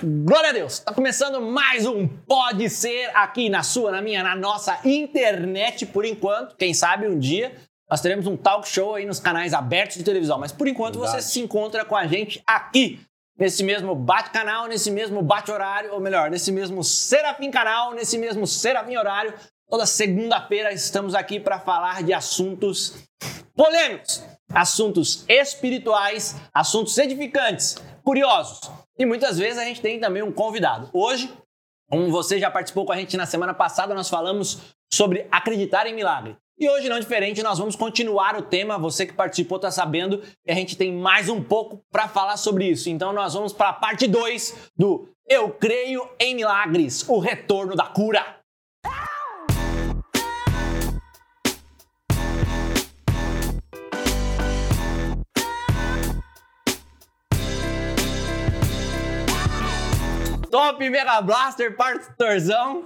Glória a Deus! Tá começando mais um Pode Ser aqui na sua, na minha, na nossa internet por enquanto. Quem sabe um dia nós teremos um talk show aí nos canais abertos de televisão, mas por enquanto Verdade. você se encontra com a gente aqui nesse mesmo bate-canal, nesse mesmo bate-horário, ou melhor, nesse mesmo Serafim canal, nesse mesmo Serafim horário. Toda segunda-feira estamos aqui para falar de assuntos polêmicos, assuntos espirituais, assuntos edificantes, curiosos. E muitas vezes a gente tem também um convidado. Hoje, como você já participou com a gente na semana passada, nós falamos sobre acreditar em milagre. E hoje, não diferente, nós vamos continuar o tema. Você que participou está sabendo que a gente tem mais um pouco para falar sobre isso. Então, nós vamos para a parte 2 do Eu Creio em Milagres o retorno da cura. Top Mega Blaster, pastorzão.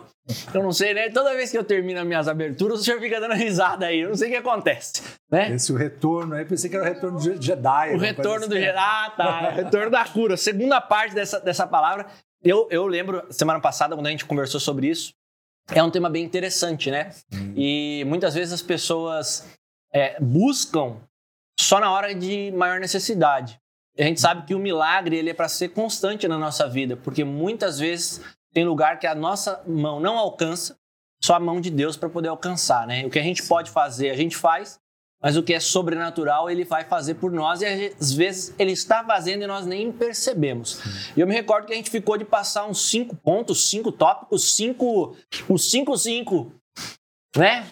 Eu não sei, né? Toda vez que eu termino as minhas aberturas, o senhor fica dando risada aí. Eu não sei o que acontece, né? Esse o retorno aí, pensei que era o retorno do Jedi. O retorno do Jedi. Ah, tá. retorno da cura. Segunda parte dessa, dessa palavra. Eu, eu lembro, semana passada, quando a gente conversou sobre isso, é um tema bem interessante, né? Hum. E muitas vezes as pessoas é, buscam só na hora de maior necessidade. A gente sabe que o milagre ele é para ser constante na nossa vida, porque muitas vezes tem lugar que a nossa mão não alcança, só a mão de Deus para poder alcançar, né? O que a gente pode fazer, a gente faz, mas o que é sobrenatural, ele vai fazer por nós e às vezes ele está fazendo e nós nem percebemos. E eu me recordo que a gente ficou de passar uns cinco pontos, cinco tópicos, cinco, os cinco, cinco, né?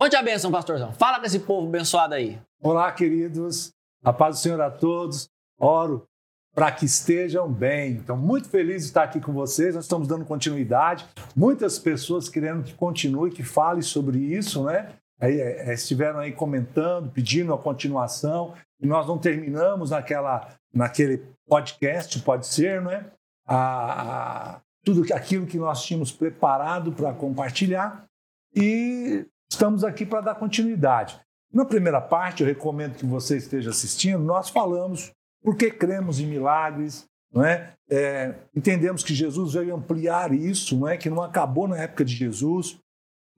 Onde a bênção, pastorzão? Fala com esse povo abençoado aí. Olá, queridos. A paz do Senhor a todos. Oro para que estejam bem. Então, muito feliz de estar aqui com vocês. Nós estamos dando continuidade. Muitas pessoas querendo que continue, que fale sobre isso, né? Aí, é, é, estiveram aí comentando, pedindo a continuação. E nós não terminamos naquela, naquele podcast, pode ser, né? A, a, tudo aquilo que nós tínhamos preparado para compartilhar. E estamos aqui para dar continuidade. Na primeira parte, eu recomendo que você esteja assistindo, nós falamos por que cremos em milagres, não é? é? entendemos que Jesus veio ampliar isso, não é? que não acabou na época de Jesus,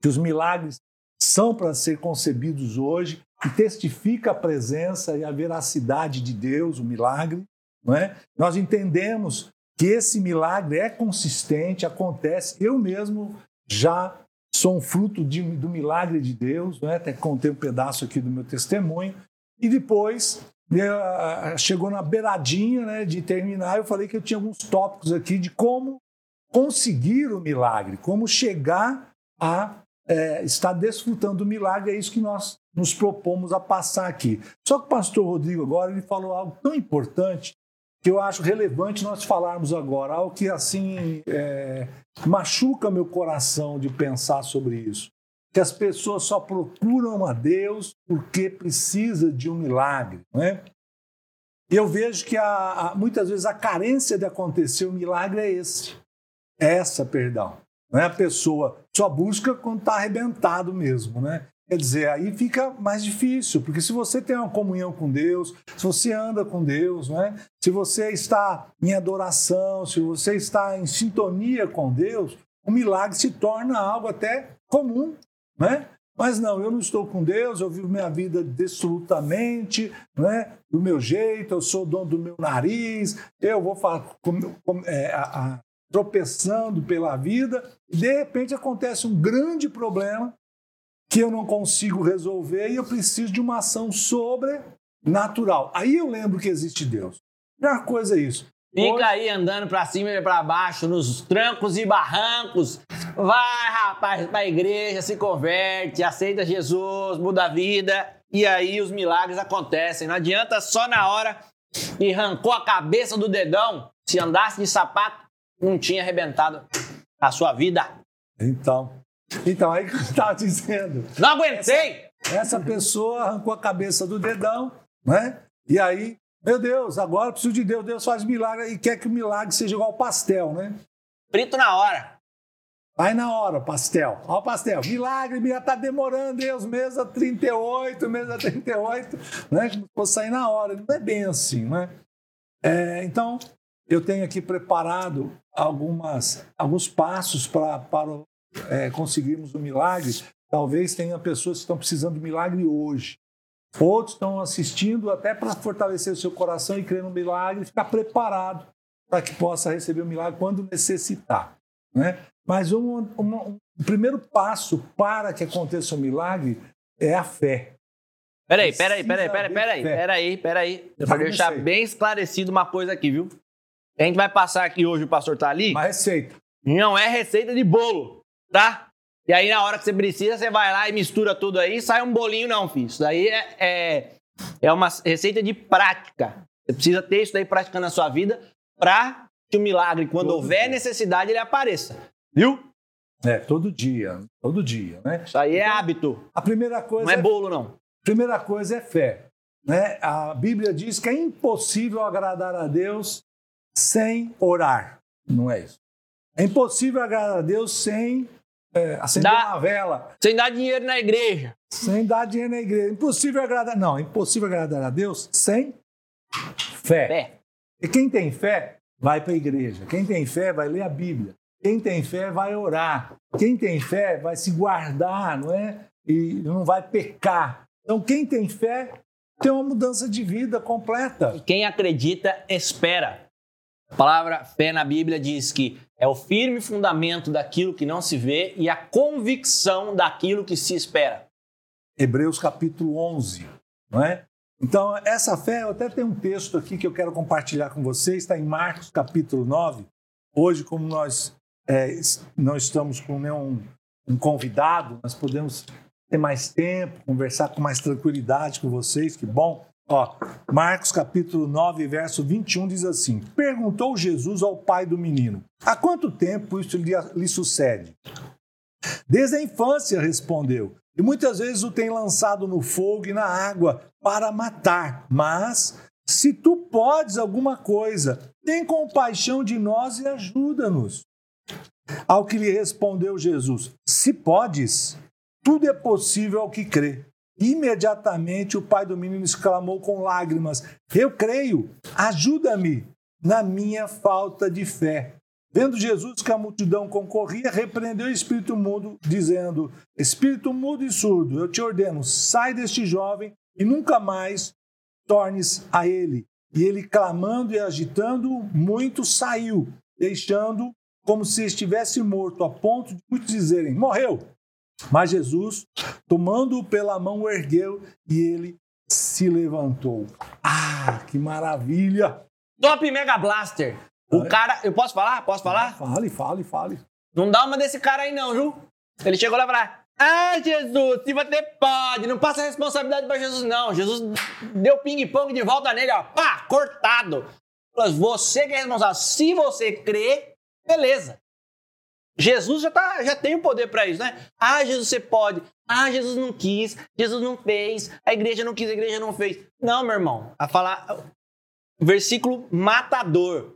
que os milagres são para ser concebidos hoje, que testifica a presença e a veracidade de Deus, o milagre. Não é? Nós entendemos que esse milagre é consistente, acontece. Eu mesmo já sou um fruto de, do milagre de Deus, né? até contei um pedaço aqui do meu testemunho. E depois né, chegou na beiradinha né, de terminar, eu falei que eu tinha alguns tópicos aqui de como conseguir o milagre, como chegar a é, estar desfrutando do milagre, é isso que nós nos propomos a passar aqui. Só que o pastor Rodrigo agora ele falou algo tão importante que eu acho relevante nós falarmos agora, algo que assim é, machuca meu coração de pensar sobre isso. Que as pessoas só procuram a Deus porque precisa de um milagre, não é? Eu vejo que a, a, muitas vezes a carência de acontecer o um milagre é esse, é essa, perdão. Não é a pessoa só busca quando está arrebentado mesmo, né? Quer dizer, aí fica mais difícil, porque se você tem uma comunhão com Deus, se você anda com Deus, né? se você está em adoração, se você está em sintonia com Deus, o milagre se torna algo até comum. Né? Mas não, eu não estou com Deus, eu vivo minha vida absolutamente né? do meu jeito, eu sou dono do meu nariz, eu vou falar, é, a, a, tropeçando pela vida, e de repente acontece um grande problema que eu não consigo resolver e eu preciso de uma ação sobrenatural. Aí eu lembro que existe Deus. Primeira coisa é isso. Fica Hoje... aí andando para cima e para baixo, nos trancos e barrancos. Vai, rapaz, para a igreja, se converte, aceita Jesus, muda a vida. E aí os milagres acontecem. Não adianta só na hora e arrancou a cabeça do dedão. Se andasse de sapato, não tinha arrebentado a sua vida. Então, então, aí que eu estava dizendo. Não aguentei! Essa, essa, pessoa arrancou a cabeça do dedão, né? E aí, meu Deus, agora preciso de Deus, Deus faz milagre e quer que o milagre seja igual pastel, né? Frito na hora. Vai na hora, pastel. Olha o pastel. Milagre, já está demorando, Deus, mesa 38, mesa 38, né? Vou sair na hora. Não é bem assim, né? É, então, eu tenho aqui preparado algumas, alguns passos pra, para é, conseguirmos o milagre. Talvez tenha pessoas que estão precisando do milagre hoje. Outros estão assistindo até para fortalecer o seu coração e crer no milagre ficar preparado para que possa receber o milagre quando necessitar. Né? Mas um, um, um, o primeiro passo para que aconteça o milagre é a fé. Peraí, peraí, peraí, peraí, peraí, peraí, peraí. Para deixar bem esclarecido uma coisa aqui, viu? A gente vai passar aqui hoje, o pastor tá ali. Uma receita. Não é receita de bolo, tá? E aí, na hora que você precisa, você vai lá e mistura tudo aí, sai um bolinho, não, filho. Isso daí é, é, é uma receita de prática. Você precisa ter isso daí praticando na sua vida para que o milagre, quando todo houver dia. necessidade, ele apareça. Viu? É, todo dia. Todo dia, né? Isso aí é então, hábito. A primeira coisa. Não é, é bolo, não. A primeira coisa é fé. Né? A Bíblia diz que é impossível agradar a Deus sem orar. Não é isso. É impossível agradar a Deus sem é, acender Dá, uma vela. Sem dar dinheiro na igreja. Sem dar dinheiro na igreja. Impossível agradar. Não, é impossível agradar a Deus sem fé. fé. E quem tem fé vai para a igreja. Quem tem fé vai ler a Bíblia. Quem tem fé vai orar. Quem tem fé vai se guardar, não é? E não vai pecar. Então, quem tem fé tem uma mudança de vida completa. E quem acredita, espera. A palavra fé na Bíblia diz que é o firme fundamento daquilo que não se vê e a convicção daquilo que se espera. Hebreus capítulo 11, não é? Então, essa fé, eu até tenho um texto aqui que eu quero compartilhar com vocês, está em Marcos capítulo 9. Hoje, como nós é, não estamos com nenhum um convidado, nós podemos ter mais tempo, conversar com mais tranquilidade com vocês, que bom. Ó, Marcos capítulo 9, verso 21 diz assim: Perguntou Jesus ao pai do menino: Há quanto tempo isso lhe, lhe sucede? Desde a infância, respondeu. E muitas vezes o tem lançado no fogo e na água para matar. Mas, se tu podes alguma coisa, tem compaixão de nós e ajuda-nos. Ao que lhe respondeu Jesus: Se podes, tudo é possível ao que crê. Imediatamente o pai do menino exclamou com lágrimas: Eu creio, ajuda-me na minha falta de fé. Vendo Jesus que a multidão concorria, repreendeu o espírito mudo, dizendo: Espírito mudo e surdo, eu te ordeno, sai deste jovem e nunca mais tornes a ele. E ele, clamando e agitando muito, saiu, deixando como se estivesse morto, a ponto de muitos dizerem: Morreu. Mas Jesus, tomando-o pela mão, o ergueu e ele se levantou. Ah, que maravilha! Top Mega Blaster! O cara, eu posso falar? Posso falar? Fale, fale, fale. Não dá uma desse cara aí não, viu? Ele chegou lá e falou: Ah, Jesus, se você pode, não passa a responsabilidade para Jesus não. Jesus deu ping-pong de volta nele, ó, pá, cortado. Você que é responsável. Se você crê, beleza. Jesus já, tá, já tem o poder para isso, né? Ah, Jesus, você pode. Ah, Jesus não quis, Jesus não fez, a igreja não quis, a igreja não fez. Não, meu irmão. A falar. Versículo matador.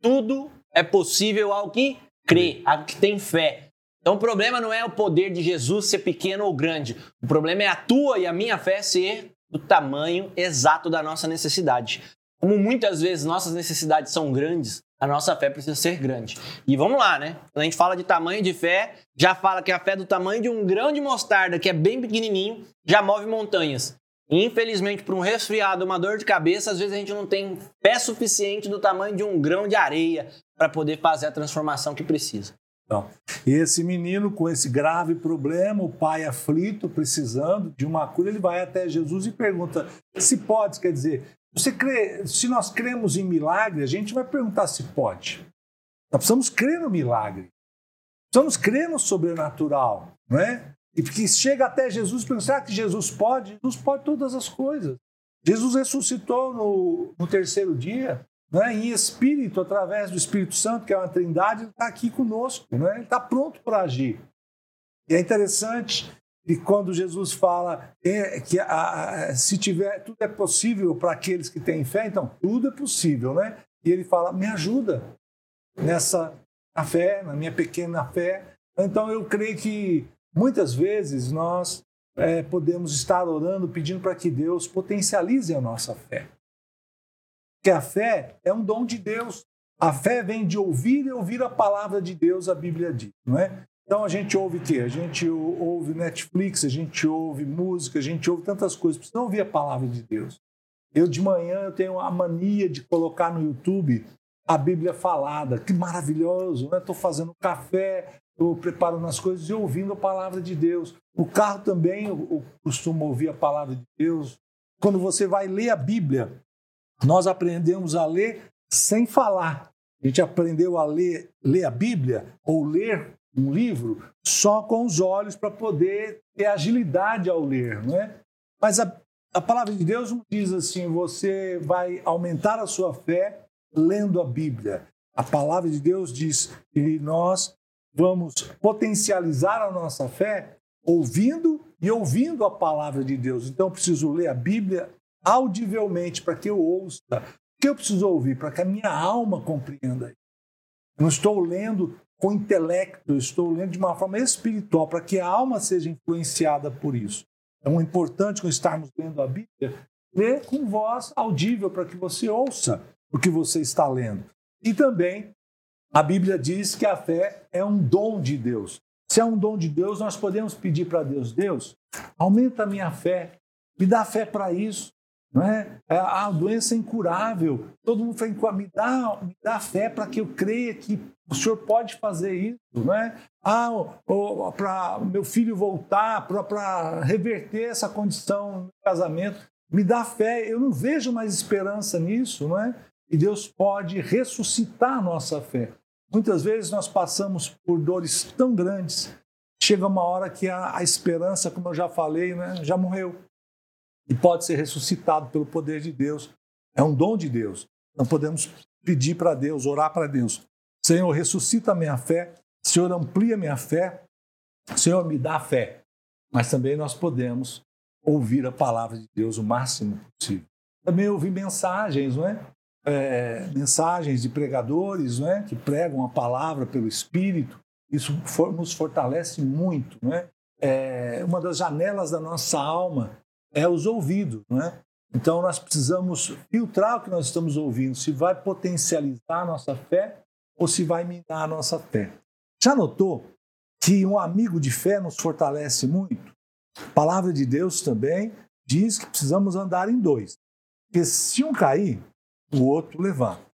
Tudo é possível ao que crê, ao que tem fé. Então o problema não é o poder de Jesus ser pequeno ou grande. O problema é a tua e a minha fé ser do tamanho exato da nossa necessidade. Como muitas vezes nossas necessidades são grandes, a nossa fé precisa ser grande. E vamos lá, né? Quando a gente fala de tamanho de fé, já fala que a fé do tamanho de um grão de mostarda, que é bem pequenininho, já move montanhas. E, infelizmente, por um resfriado, uma dor de cabeça, às vezes a gente não tem fé suficiente do tamanho de um grão de areia para poder fazer a transformação que precisa. Então, e esse menino com esse grave problema, o pai aflito, precisando de uma cura, ele vai até Jesus e pergunta se pode, quer dizer, você crê, se nós cremos em milagre, a gente vai perguntar se pode. Nós precisamos crer no milagre. Precisamos crer no sobrenatural, não é? E porque chega até Jesus e pergunta, será que Jesus pode? Jesus pode todas as coisas. Jesus ressuscitou no, no terceiro dia, né? em espírito, através do Espírito Santo, que é uma trindade, ele está aqui conosco, né? ele está pronto para agir. E é interessante e quando Jesus fala é, que se tiver, tudo é possível para aqueles que têm fé, então tudo é possível, né? E ele fala: me ajuda nessa a fé, na minha pequena fé. Então eu creio que muitas vezes nós é, podemos estar orando, pedindo para que Deus potencialize a nossa fé. que a fé é um dom de Deus. A fé vem de ouvir e ouvir a palavra de Deus, a Bíblia diz, não é? Então a gente ouve o quê? A gente ouve Netflix, a gente ouve música, a gente ouve tantas coisas. Precisa ouvir a palavra de Deus. Eu de manhã eu tenho a mania de colocar no YouTube a Bíblia falada. Que maravilhoso, né? Estou fazendo café, estou preparando as coisas e ouvindo a palavra de Deus. O carro também eu, eu costumo ouvir a palavra de Deus. Quando você vai ler a Bíblia, nós aprendemos a ler sem falar. A gente aprendeu a ler, ler a Bíblia ou ler um livro só com os olhos para poder ter agilidade ao ler, não é? Mas a, a palavra de Deus não diz assim: você vai aumentar a sua fé lendo a Bíblia. A palavra de Deus diz que nós vamos potencializar a nossa fé ouvindo e ouvindo a palavra de Deus. Então eu preciso ler a Bíblia audivelmente para que eu ouça. O que eu preciso ouvir? Para que a minha alma compreenda. Eu não estou lendo com intelecto, estou lendo de uma forma espiritual, para que a alma seja influenciada por isso. Então é importante, quando estarmos lendo a Bíblia, ler com voz audível para que você ouça o que você está lendo. E também a Bíblia diz que a fé é um dom de Deus. Se é um dom de Deus, nós podemos pedir para Deus: Deus, aumenta a minha fé, me dá fé para isso. Não é? é a doença é incurável. Todo mundo fala, me dá, me dá fé para que eu creia que o senhor pode fazer isso. Não é? Ah, para meu filho voltar, para reverter essa condição no casamento. Me dá fé. Eu não vejo mais esperança nisso. Não é? E Deus pode ressuscitar a nossa fé. Muitas vezes nós passamos por dores tão grandes, chega uma hora que a, a esperança, como eu já falei, né, já morreu. E pode ser ressuscitado pelo poder de Deus. É um dom de Deus. Não podemos pedir para Deus, orar para Deus. Senhor, ressuscita minha fé. Senhor, amplia minha fé. Senhor, me dá fé. Mas também nós podemos ouvir a palavra de Deus o máximo possível. Também ouvir mensagens, não é? é, mensagens de pregadores né, que pregam a palavra pelo Espírito, isso for, nos fortalece muito. Né? É, uma das janelas da nossa alma é os ouvidos. Né? Então nós precisamos filtrar o que nós estamos ouvindo, se vai potencializar a nossa fé ou se vai minar a nossa fé. Já notou que um amigo de fé nos fortalece muito? A palavra de Deus também diz que precisamos andar em dois. Porque se um cair, o outro levanta.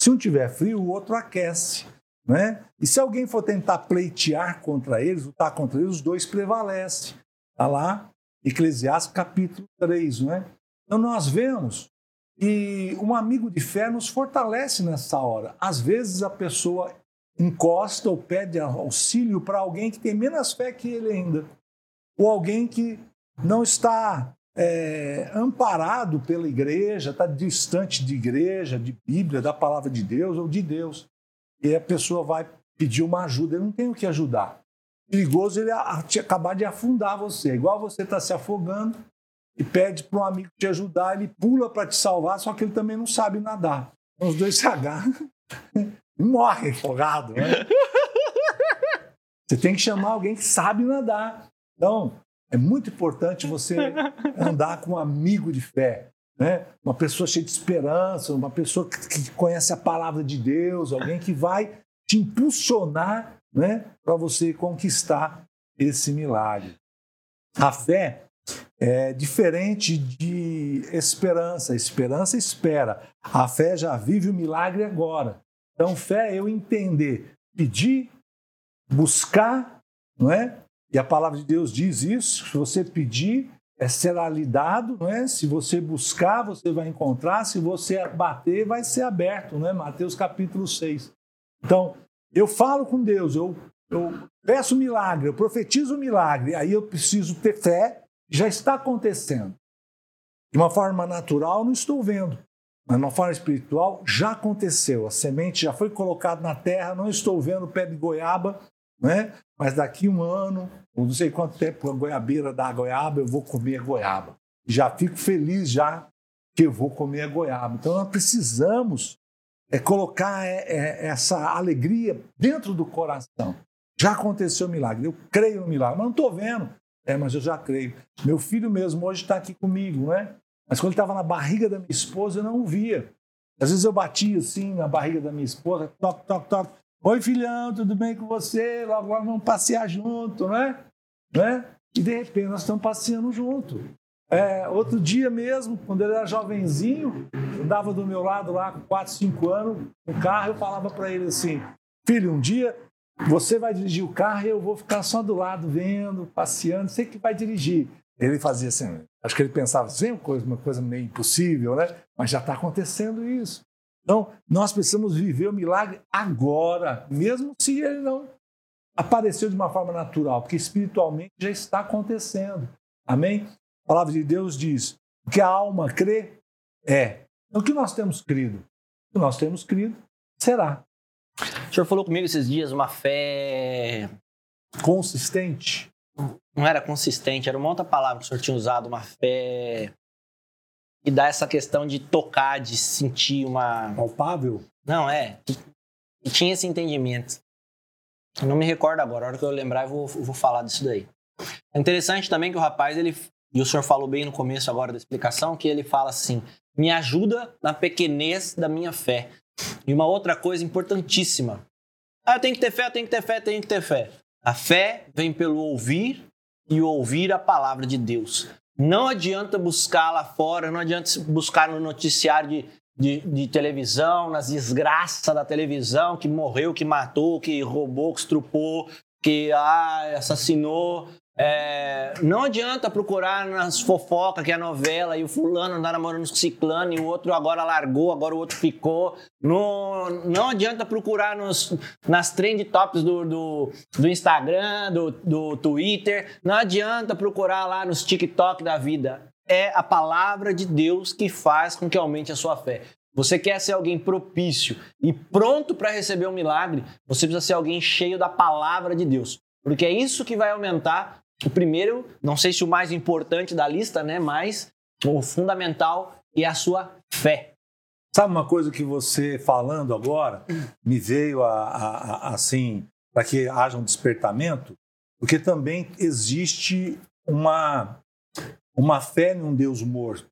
Se um tiver frio, o outro aquece. Né? E se alguém for tentar pleitear contra eles, lutar contra eles, os dois prevalecem. Está lá, Eclesiastes capítulo 3. Né? Então nós vemos que um amigo de fé nos fortalece nessa hora. Às vezes a pessoa encosta ou pede auxílio para alguém que tem menos fé que ele ainda. Ou alguém que não está é, amparado pela igreja, está distante de igreja, de Bíblia, da palavra de Deus ou de Deus. E a pessoa vai pedir uma ajuda, ele não tem o que ajudar. Perigoso ele acabar de afundar você. Igual você está se afogando e pede para um amigo te ajudar, ele pula para te salvar, só que ele também não sabe nadar. Então, os dois se agarram e morrem afogado. Né? Você tem que chamar alguém que sabe nadar. Então, é muito importante você andar com um amigo de fé, né? uma pessoa cheia de esperança, uma pessoa que conhece a palavra de Deus, alguém que vai te impulsionar né? para você conquistar esse milagre. A fé é diferente de esperança. Esperança espera. A fé já vive o milagre agora. Então, fé é eu entender, pedir, buscar, não é? E a palavra de Deus diz isso: se você pedir, é, será lhe dado, não é? se você buscar, você vai encontrar, se você bater, vai ser aberto. Não é? Mateus capítulo 6. Então, eu falo com Deus, eu, eu peço milagre, eu profetizo milagre, aí eu preciso ter fé, já está acontecendo. De uma forma natural, não estou vendo. Mas de uma forma espiritual, já aconteceu. A semente já foi colocada na terra, não estou vendo o pé de goiaba, né? mas daqui um ano, não sei quanto tempo a goiabeira dá a goiaba, eu vou comer a goiaba. Já fico feliz já que eu vou comer a goiaba. Então nós precisamos é, colocar é, é, essa alegria dentro do coração. Já aconteceu o milagre, eu creio no milagre, mas não estou vendo. É, mas eu já creio. Meu filho mesmo hoje está aqui comigo, né? Mas quando ele estava na barriga da minha esposa, eu não o via. Às vezes eu batia assim na barriga da minha esposa, toque, toque, toque. Oi, filhão, tudo bem com você? Logo, logo vamos passear junto, né? né? E de repente nós estamos passeando junto. É, outro dia mesmo, quando ele era jovenzinho, andava do meu lado lá com 4, 5 anos, no carro, eu falava para ele assim: Filho, um dia você vai dirigir o carro e eu vou ficar só do lado, vendo, passeando, sei que vai dirigir. Ele fazia assim, acho que ele pensava assim, uma coisa, uma coisa meio impossível, né? Mas já está acontecendo isso. Então, nós precisamos viver o milagre agora, mesmo se ele não apareceu de uma forma natural, porque espiritualmente já está acontecendo. Amém? A palavra de Deus diz: o que a alma crê é. Então, o que nós temos crido? O que nós temos crido será. O senhor falou comigo esses dias uma fé. Consistente? Não era consistente, era uma outra palavra que o senhor tinha usado, uma fé. E dá essa questão de tocar, de sentir uma. Palpável? Não, é. E tinha esse entendimento. Eu não me recordo agora, a hora que eu lembrar eu vou, eu vou falar disso daí. É interessante também que o rapaz, ele, e o senhor falou bem no começo agora da explicação, que ele fala assim: me ajuda na pequenez da minha fé. E uma outra coisa importantíssima. Ah, eu tenho que ter fé, eu tenho que ter fé, eu tenho que ter fé. A fé vem pelo ouvir e ouvir a palavra de Deus. Não adianta buscar lá fora, não adianta buscar no noticiário de, de, de televisão, nas desgraças da televisão, que morreu, que matou, que roubou, que estrupou, que ah, assassinou. É, não adianta procurar nas fofocas que é a novela e o fulano andar namorando com ciclano e o outro agora largou, agora o outro ficou. No, não adianta procurar nos, nas trend tops do, do, do Instagram, do, do Twitter. Não adianta procurar lá nos TikTok da vida. É a palavra de Deus que faz com que aumente a sua fé. Você quer ser alguém propício e pronto para receber um milagre, você precisa ser alguém cheio da palavra de Deus. Porque é isso que vai aumentar o primeiro, não sei se o mais importante da lista, né? Mas o fundamental é a sua fé. Sabe uma coisa que você falando agora me veio a, a, a assim para que haja um despertamento, porque também existe uma uma fé num Deus morto.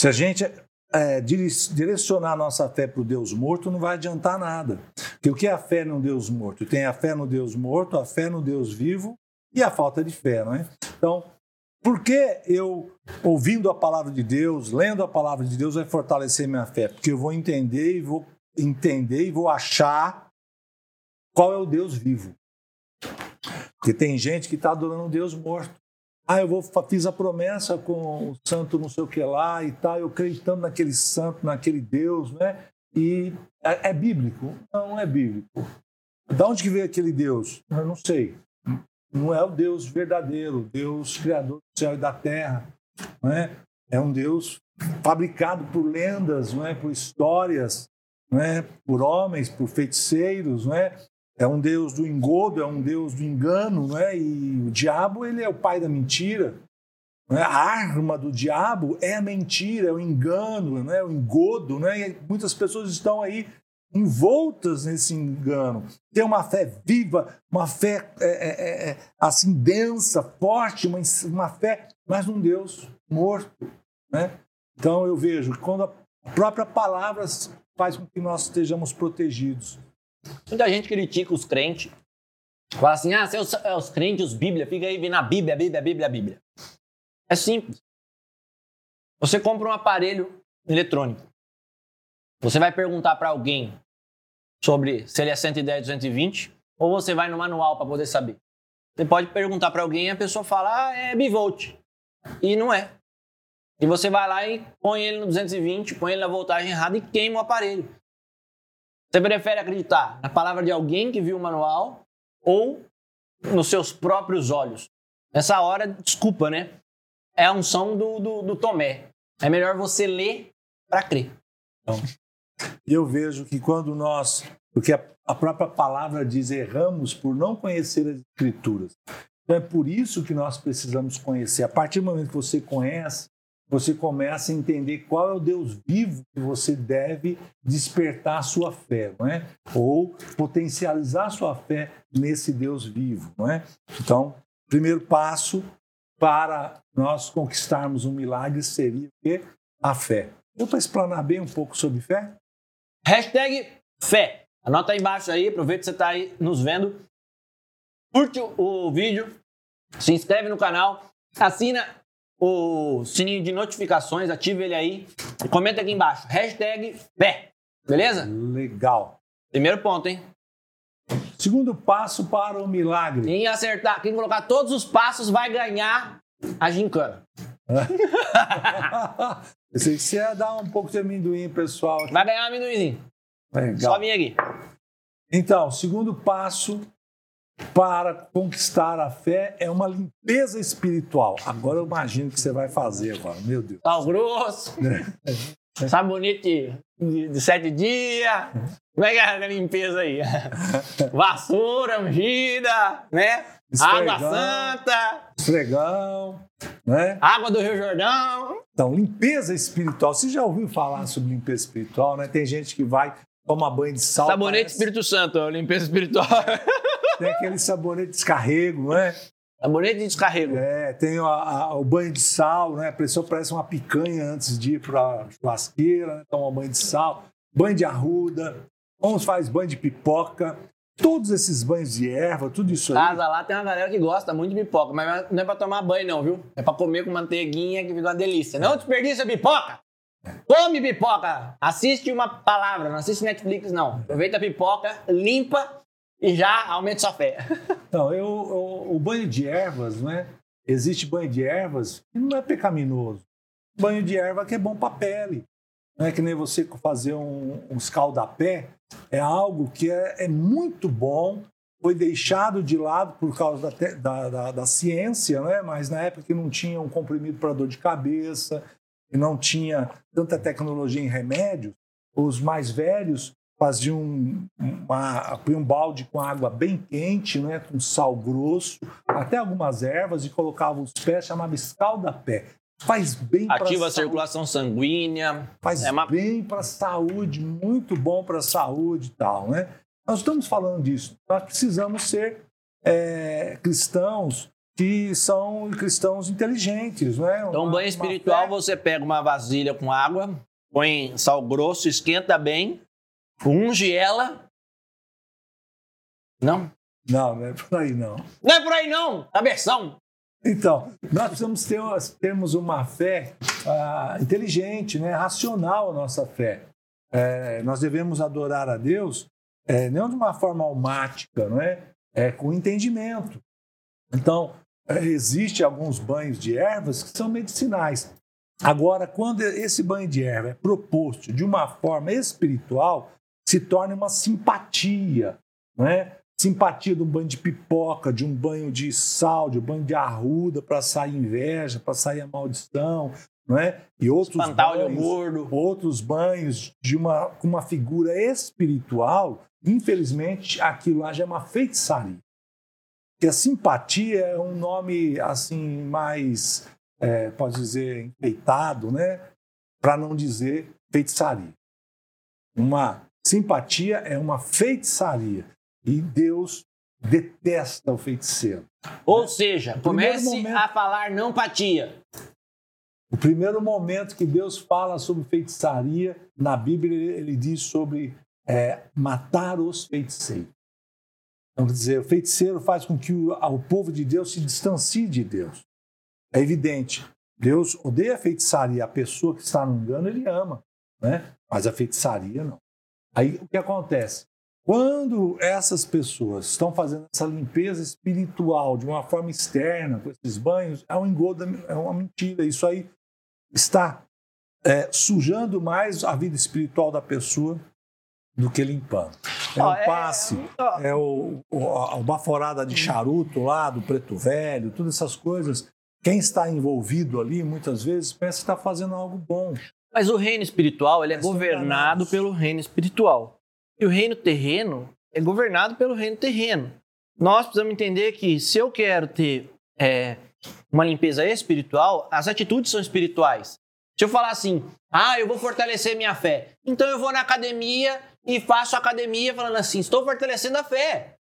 Se a gente é, direcionar a nossa fé para o Deus morto, não vai adiantar nada. Porque o que é a fé num Deus morto? Tem a fé no Deus morto, a fé no Deus vivo e a falta de fé, não é? Então, por que eu, ouvindo a palavra de Deus, lendo a palavra de Deus, vai fortalecer minha fé? Porque eu vou entender e vou entender e vou achar qual é o Deus vivo. Porque tem gente que está adorando um Deus morto. Ah, eu vou, fiz a promessa com o santo não sei o que lá e tal, eu acreditando naquele santo, naquele Deus, né? E é, é bíblico? Não, não é bíblico. Da onde que veio aquele Deus? Eu não sei não é o Deus verdadeiro, Deus criador do céu e da terra. Não é? é um Deus fabricado por lendas, não é? por histórias, não é? por homens, por feiticeiros. Não é? é um Deus do engodo, é um Deus do engano. Não é? E o diabo ele é o pai da mentira. É? A arma do diabo é a mentira, é o engano, não é? o engodo. Não é? E muitas pessoas estão aí envoltas nesse engano. Ter uma fé viva, uma fé é, é, é, é, assim densa, forte, uma, uma fé, mas num Deus morto. Né? Então eu vejo quando a própria palavra faz com que nós estejamos protegidos. Muita gente critica os crentes. Fala assim, ah, os, é os crentes, os Bíblia, fica aí vendo a Bíblia, Bíblia, Bíblia, Bíblia. É simples. Você compra um aparelho eletrônico. Você vai perguntar para alguém sobre se ele é 110, 220, ou você vai no manual para poder saber. Você pode perguntar para alguém e a pessoa fala, ah, é bivolt. E não é. E você vai lá e põe ele no 220, põe ele na voltagem errada e queima o aparelho. Você prefere acreditar na palavra de alguém que viu o manual ou nos seus próprios olhos? Nessa hora, desculpa, né? É a unção do, do, do Tomé. É melhor você ler para crer. Então, eu vejo que quando nós, porque a própria palavra diz, erramos por não conhecer as Escrituras. Então é por isso que nós precisamos conhecer. A partir do momento que você conhece, você começa a entender qual é o Deus vivo que você deve despertar a sua fé, não é? Ou potencializar a sua fé nesse Deus vivo, não é? Então, primeiro passo para nós conquistarmos um milagre seria a fé. Deu para explanar bem um pouco sobre fé? Hashtag fé. Anota aí embaixo aí, aproveita que você está aí nos vendo. Curte o, vídeo, se inscreve no canal, assina o sininho de notificações, ativa ele aí. E comenta aqui embaixo. Hashtag fé. Beleza? Legal. Primeiro ponto, hein? Segundo passo para o milagre. Quem acertar, quem colocar todos os passos vai ganhar a gincana. Pensei que você ia dar um pouco de amendoim, pessoal. Vai ganhar um amendoimzinho. Legal. Só vir aqui. Então, segundo passo para conquistar a fé é uma limpeza espiritual. Agora eu imagino que você vai fazer agora, meu Deus. Sal grosso, sabonete de, de sete dias. Como é que é a limpeza aí? Vassoura ungida, né? Água Esfregão. santa, Esfregão, né? água do Rio Jordão. Então, limpeza espiritual. Você já ouviu falar sobre limpeza espiritual, né? Tem gente que vai tomar banho de sal. Sabonete parece- Espírito Santo, limpeza espiritual. Tem aquele sabonete de descarrego, né? Sabonete de descarrego. É, tem a- a- o banho de sal, né? A pessoa parece uma picanha antes de ir para a churrasqueira, né? toma banho de sal, banho de arruda, uns faz banho de pipoca, todos esses banhos de erva, tudo isso aí. Casa lá tem uma galera que gosta muito de pipoca, mas não é pra tomar banho, não, viu? É pra comer com manteiguinha que fica uma delícia. Não desperdiça pipoca! Come pipoca! Assiste uma palavra, não assiste Netflix, não. Aproveita a pipoca, limpa e já aumenta sua fé. Então, eu, eu- o banho de ervas, né? Existe banho de ervas que não é pecaminoso. Banho de erva que é bom para pele. Não é que nem você fazer um, um escaldapé. É algo que é, é muito bom. Foi deixado de lado por causa da, da, da- da ciência, né? Mas na época que não tinha um comprimido para dor de cabeça, e não tinha tanta tecnologia em remédios, os mais velhos faziam um, uma, um balde com água bem quente, né, com sal grosso, até algumas ervas e colocavam os pés, chamava escalda-pé. Faz bem para Ativa a circulação sanguínea. Faz É uma- bem para a saúde, muito bom para a saúde e tal, né? Nós estamos falando disso. Nós precisamos ser é, cristãos que são cristãos inteligentes, né? Então, Uma- banho uma espiritual, fé- você pega uma vasilha com água, põe sal grosso, esquenta bem, unge ela. Não? Não, não é por aí não. Não é por aí, não! Cabeção! Então, nós precisamos ter, termos uma fé ah, inteligente, né? racional a nossa fé. É, nós devemos adorar a Deus é, não de uma forma almática, não é? é com entendimento. Então, é, existe alguns banhos de ervas que são medicinais. Agora, quando esse banho de erva é proposto de uma forma espiritual, se torna uma simpatia, não é? Simpatia de um banho de pipoca, de um banho de sal, de um banho de arruda para sair inveja, para sair a maldição, não é? E outros banhos, gordo. outros banhos de uma com uma figura espiritual, infelizmente aquilo lá já é uma feitiçaria. Porque a simpatia é um nome assim mais, é, pode dizer, enfeitado, né? Para não dizer feitiçaria. Uma simpatia é uma feitiçaria. E Deus detesta o feiticeiro. Ou seja, comece momento- a falar não patia. O primeiro momento que Deus fala sobre feitiçaria, na Bíblia ele- ele diz sobre é, matar os feiticeiros. Então, quer dizer, o feiticeiro faz com que o, o povo de Deus se distancie de Deus. É evidente. Deus odeia a feitiçaria. A pessoa que está no engano, ele ama. Né? Mas a feitiçaria, não. Aí, o que acontece? Quando essas pessoas estão fazendo essa limpeza espiritual de uma forma externa, com esses banhos, é um engodo, é uma mentira. Isso aí está é, sujando mais a vida espiritual da pessoa do que limpando. É um é- passe, ó. é o, o, a baforada de charuto lá, do preto velho, todas essas coisas. Quem está envolvido ali, muitas vezes, pensa que está fazendo algo bom. Mas o reino espiritual, ele é Mas são governado pelo reino espiritual. E o reino terreno é governado pelo reino terreno. Nós precisamos entender que se eu quero ter é, uma limpeza espiritual, as atitudes são espirituais. Se eu falar assim, ah, eu vou fortalecer minha fé, então eu vou na academia e faço academia falando assim, estou fortalecendo a fé.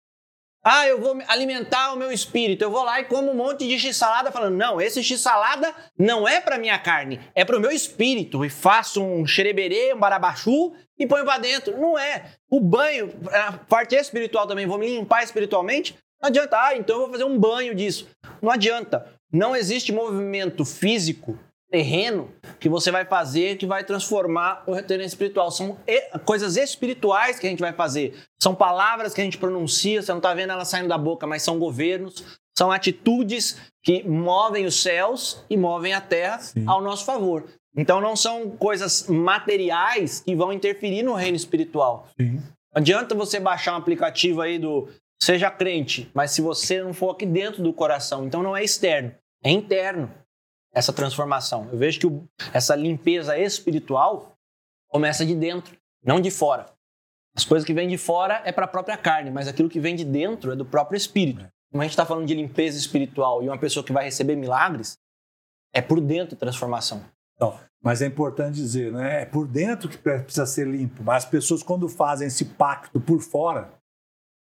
Ah, eu vou alimentar o meu espírito. Eu vou lá e como um monte de x-salada falando, não, esse x-salada não é para minha carne, é para o meu espírito. E faço um xereberê, um barabachu e ponho para dentro. Não é. O banho, a parte espiritual também, vou me limpar espiritualmente. Não adianta, ah, então eu vou fazer um banho disso. Não adianta. Não existe movimento físico terreno que você vai fazer que vai transformar o retorno espiritual. São coisas espirituais que a gente vai fazer. São palavras que a gente pronuncia, você não está vendo elas saindo da boca, mas são governos, são atitudes que movem os céus e movem a terra Sim. ao nosso favor. Então não são coisas materiais que vão interferir no reino espiritual. Sim. Não adianta você baixar um aplicativo aí do Seja Crente, mas se você não for aqui dentro do coração, então não é externo, é interno essa transformação. Eu vejo que o, essa limpeza espiritual começa de dentro, não de fora. As coisas que vêm de fora é para a própria carne, mas aquilo que vem de dentro é do próprio espírito. Como a gente está falando de limpeza espiritual e uma pessoa que vai receber milagres, é por dentro a transformação. Então, mas é importante dizer, né? É por dentro que precisa ser limpo. Mas as pessoas, quando fazem esse pacto por fora.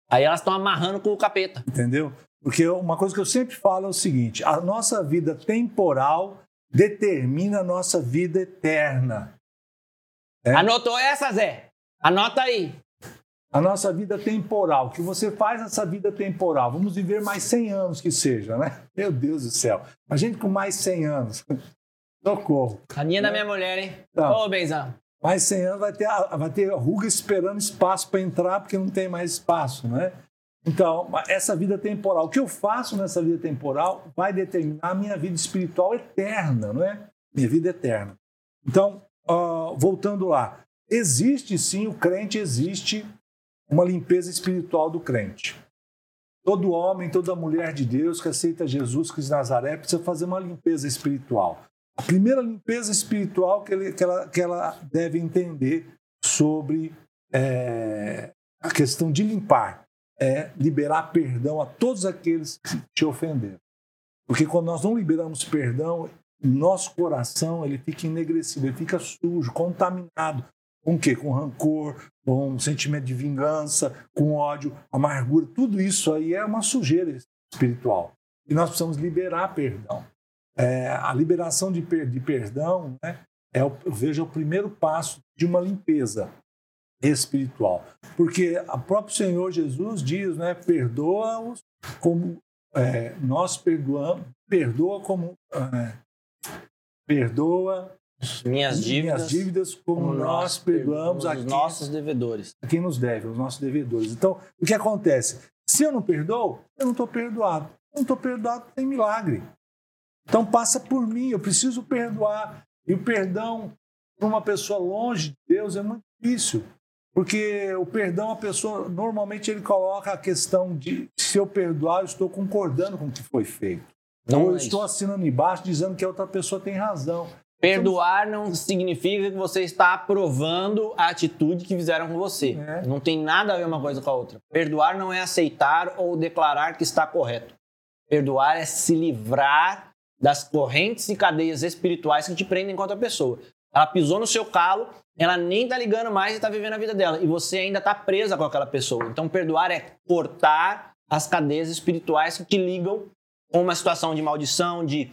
Aí elas estão amarrando com o capeta. Entendeu? Porque uma coisa que eu sempre falo é o seguinte: a nossa vida temporal determina a nossa vida eterna. É? Anotou essa, Zé? Anota aí. A nossa vida temporal, que você faz essa vida temporal. Vamos viver mais 100 anos que seja, né? Meu Deus do céu. A gente com mais 100 anos. Socorro. A minha né? da minha mulher, hein? Então, Ô, Benzão. Mais 100 anos vai ter, vai ter ruga esperando espaço para entrar, porque não tem mais espaço, né? Então, essa vida temporal, o que eu faço nessa vida temporal vai determinar a minha vida espiritual eterna, não é? Minha vida eterna. Então, uh, voltando lá, existe sim, o crente existe uma limpeza espiritual do crente. Todo homem, toda mulher de Deus que aceita Jesus Cristo Nazaré precisa fazer uma limpeza espiritual. A primeira limpeza espiritual que, ele, que, ela, que ela deve entender sobre é, a questão de limpar é liberar perdão a todos aqueles que te ofenderam. Porque quando nós não liberamos perdão, nosso coração ele fica enegrecido, ele fica sujo, contaminado. Com o quê? Com rancor, com um sentimento de vingança, com ódio, amargura. Tudo isso aí é uma sujeira espiritual. E nós precisamos liberar perdão. É, a liberação de, per de perdão né, é, eu vejo, é o primeiro passo de uma limpeza espiritual. Porque o próprio Senhor Jesus diz, né, perdoa-os como é, nós perdoamos, perdoa como é, perdoa minhas dívidas, minhas dívidas como, como nós perdoamos a nossos devedores. A quem nos deve, os nossos devedores. Então, o que acontece? Se eu não perdoo, eu não estou perdoado. Eu não estou perdoado, tem milagre. Então passa por mim, eu preciso perdoar. E o perdão para uma pessoa longe de Deus é muito difícil. Porque o perdão, a pessoa, normalmente ele coloca a questão de se eu perdoar, eu estou concordando com o que foi feito. Não Ou eu é estou assinando embaixo dizendo que a outra pessoa tem razão. Perdoar não significa que você está aprovando a atitude que fizeram com você. É. Não tem nada a ver uma coisa com a outra. Perdoar não é aceitar ou declarar que está correto. Perdoar é se livrar das correntes e cadeias espirituais que te prendem contra a pessoa. Ela pisou no seu calo, ela nem tá ligando mais e tá vivendo a vida dela. E você ainda tá presa com aquela pessoa. Então, perdoar é cortar as cadeias espirituais que ligam com uma situação de maldição, de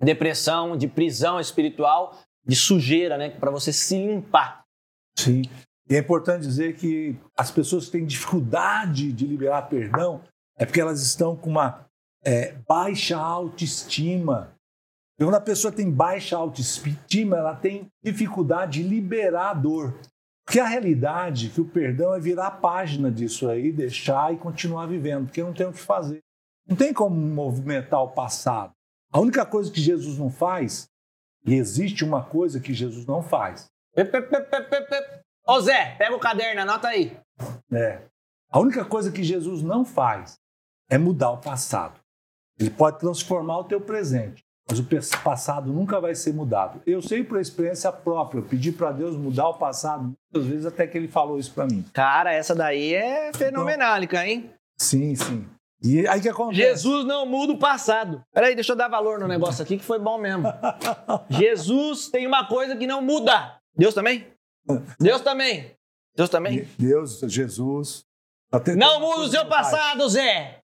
depressão, de prisão espiritual, de sujeira, né? Para você se limpar. Sim. E é importante dizer que as pessoas que têm dificuldade de liberar perdão é porque elas estão com uma é, baixa autoestima quando a pessoa tem baixa autoestima, ela tem dificuldade de liberar a dor. Porque a realidade é que o perdão é virar a página disso aí, deixar e continuar vivendo, porque não tem o que fazer. Não tem como movimentar o passado. A única coisa que Jesus não faz, e existe uma coisa que Jesus não faz. Ô Zé, pega o caderno, anota aí. É. A única coisa que Jesus não faz é mudar o passado. Ele pode transformar o teu presente, mas o passado nunca vai ser mudado. Eu sei por experiência própria, eu pedi para Deus mudar o passado muitas vezes até que ele falou isso para mim. Cara, essa daí é fenomenálica, então, hein? Sim, sim. E aí que acontece? Jesus não muda o passado. Peraí, deixa eu dar valor no negócio aqui que foi bom mesmo. Jesus tem uma coisa que não muda. Deus também? Deus também. Deus também? Deus, Jesus, Não muda o seu passado, Zé!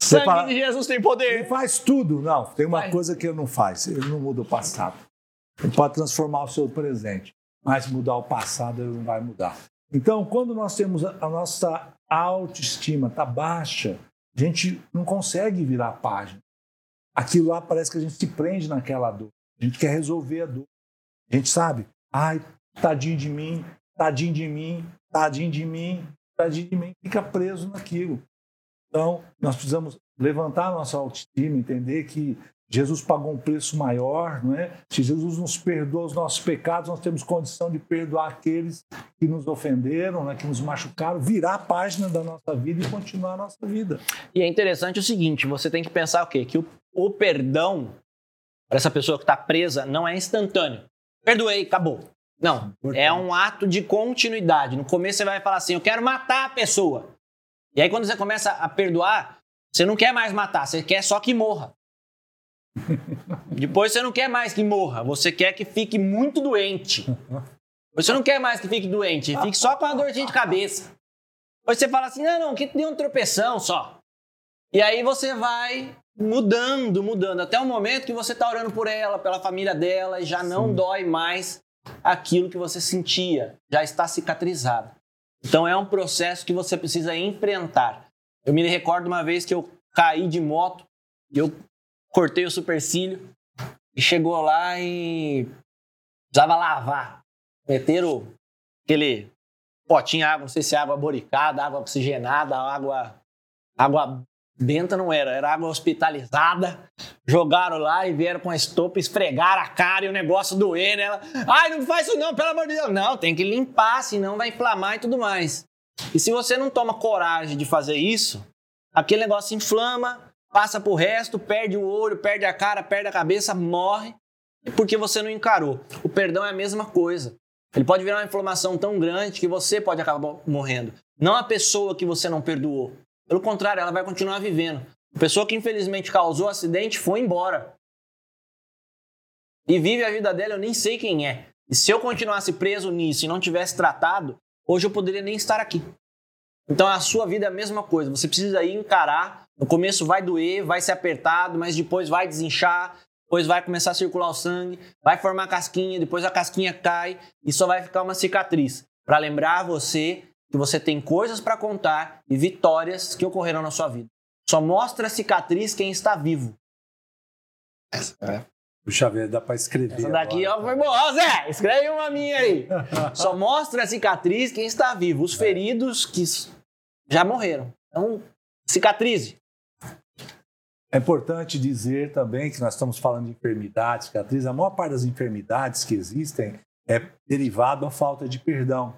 Sangue fala, de Jesus tem poder. Ele faz tudo. Não, tem uma coisa que ele não faz. Ele não muda o passado. Ele pode transformar o seu presente, mas mudar o passado ele não vai mudar. Então, quando nós temos a, a nossa autoestima tá baixa, a gente não consegue virar a página. Aquilo lá parece que a gente se prende naquela dor. A gente quer resolver a dor. A gente sabe, ai, tadinho de mim, tadinho de mim, tadinho de mim, tadinho de mim, fica preso naquilo. Então, nós precisamos levantar a nossa autoestima, entender que Jesus pagou um preço maior, não é? Se Jesus nos perdoa os nossos pecados, nós temos condição de perdoar aqueles que nos ofenderam, né, que nos machucaram, virar a página da nossa vida e continuar a nossa vida. E é interessante o seguinte: você tem que pensar o quê? Que o, o perdão para essa pessoa que está presa não é instantâneo. Perdoei, acabou. Não, é um ato de continuidade. No começo você vai falar assim: eu quero matar a pessoa. E aí, quando você começa a perdoar, você não quer mais matar, você quer só que morra. Depois você não quer mais que morra, você quer que fique muito doente. Você não quer mais que fique doente, fique só com uma dorzinha de cabeça. Depois você fala assim: não, não, que deu um tropeção só. E aí você vai mudando, mudando, até o momento que você está orando por ela, pela família dela, e já não Sim. dói mais aquilo que você sentia, já está cicatrizado. Então é um processo que você precisa enfrentar. Eu me recordo uma vez que eu caí de moto, eu cortei o supercílio e chegou lá e precisava lavar. Meteram aquele potinho água, não sei se é água boricada, água oxigenada, água água benta não era, era água hospitalizada. Jogaram lá e vieram com a estopa, esfregaram a cara e o negócio doer nela. Ai, não faz isso não, pelo amor de Deus. Não, tem que limpar, senão vai inflamar e tudo mais. E se você não toma coragem de fazer isso, aquele negócio inflama, passa pro resto, perde o olho, perde a cara, perde a cabeça, morre, porque você não encarou. O perdão é a mesma coisa. Ele pode virar uma inflamação tão grande que você pode acabar morrendo. Não a pessoa que você não perdoou. Pelo contrário, ela vai continuar vivendo. A pessoa que infelizmente causou o acidente foi embora. E vive a vida dela, eu nem sei quem é. E se eu continuasse preso nisso e não tivesse tratado, hoje eu poderia nem estar aqui. Então a sua vida é a mesma coisa. Você precisa ir encarar. No começo vai doer, vai ser apertado, mas depois vai desinchar, depois vai começar a circular o sangue, vai formar casquinha, depois a casquinha cai e só vai ficar uma cicatriz para lembrar você que você tem coisas para contar e vitórias que ocorreram na sua vida. Só mostra a cicatriz quem está vivo. Essa é. Puxa vida, dá para escrever. Essa daqui agora, ó, foi boa. Zé, escreve uma minha aí. Só mostra a cicatriz quem está vivo. Os feridos que já morreram. Então, cicatrize. É importante dizer também que nós estamos falando de enfermidades, cicatriz. A maior parte das enfermidades que existem é derivado da falta de perdão.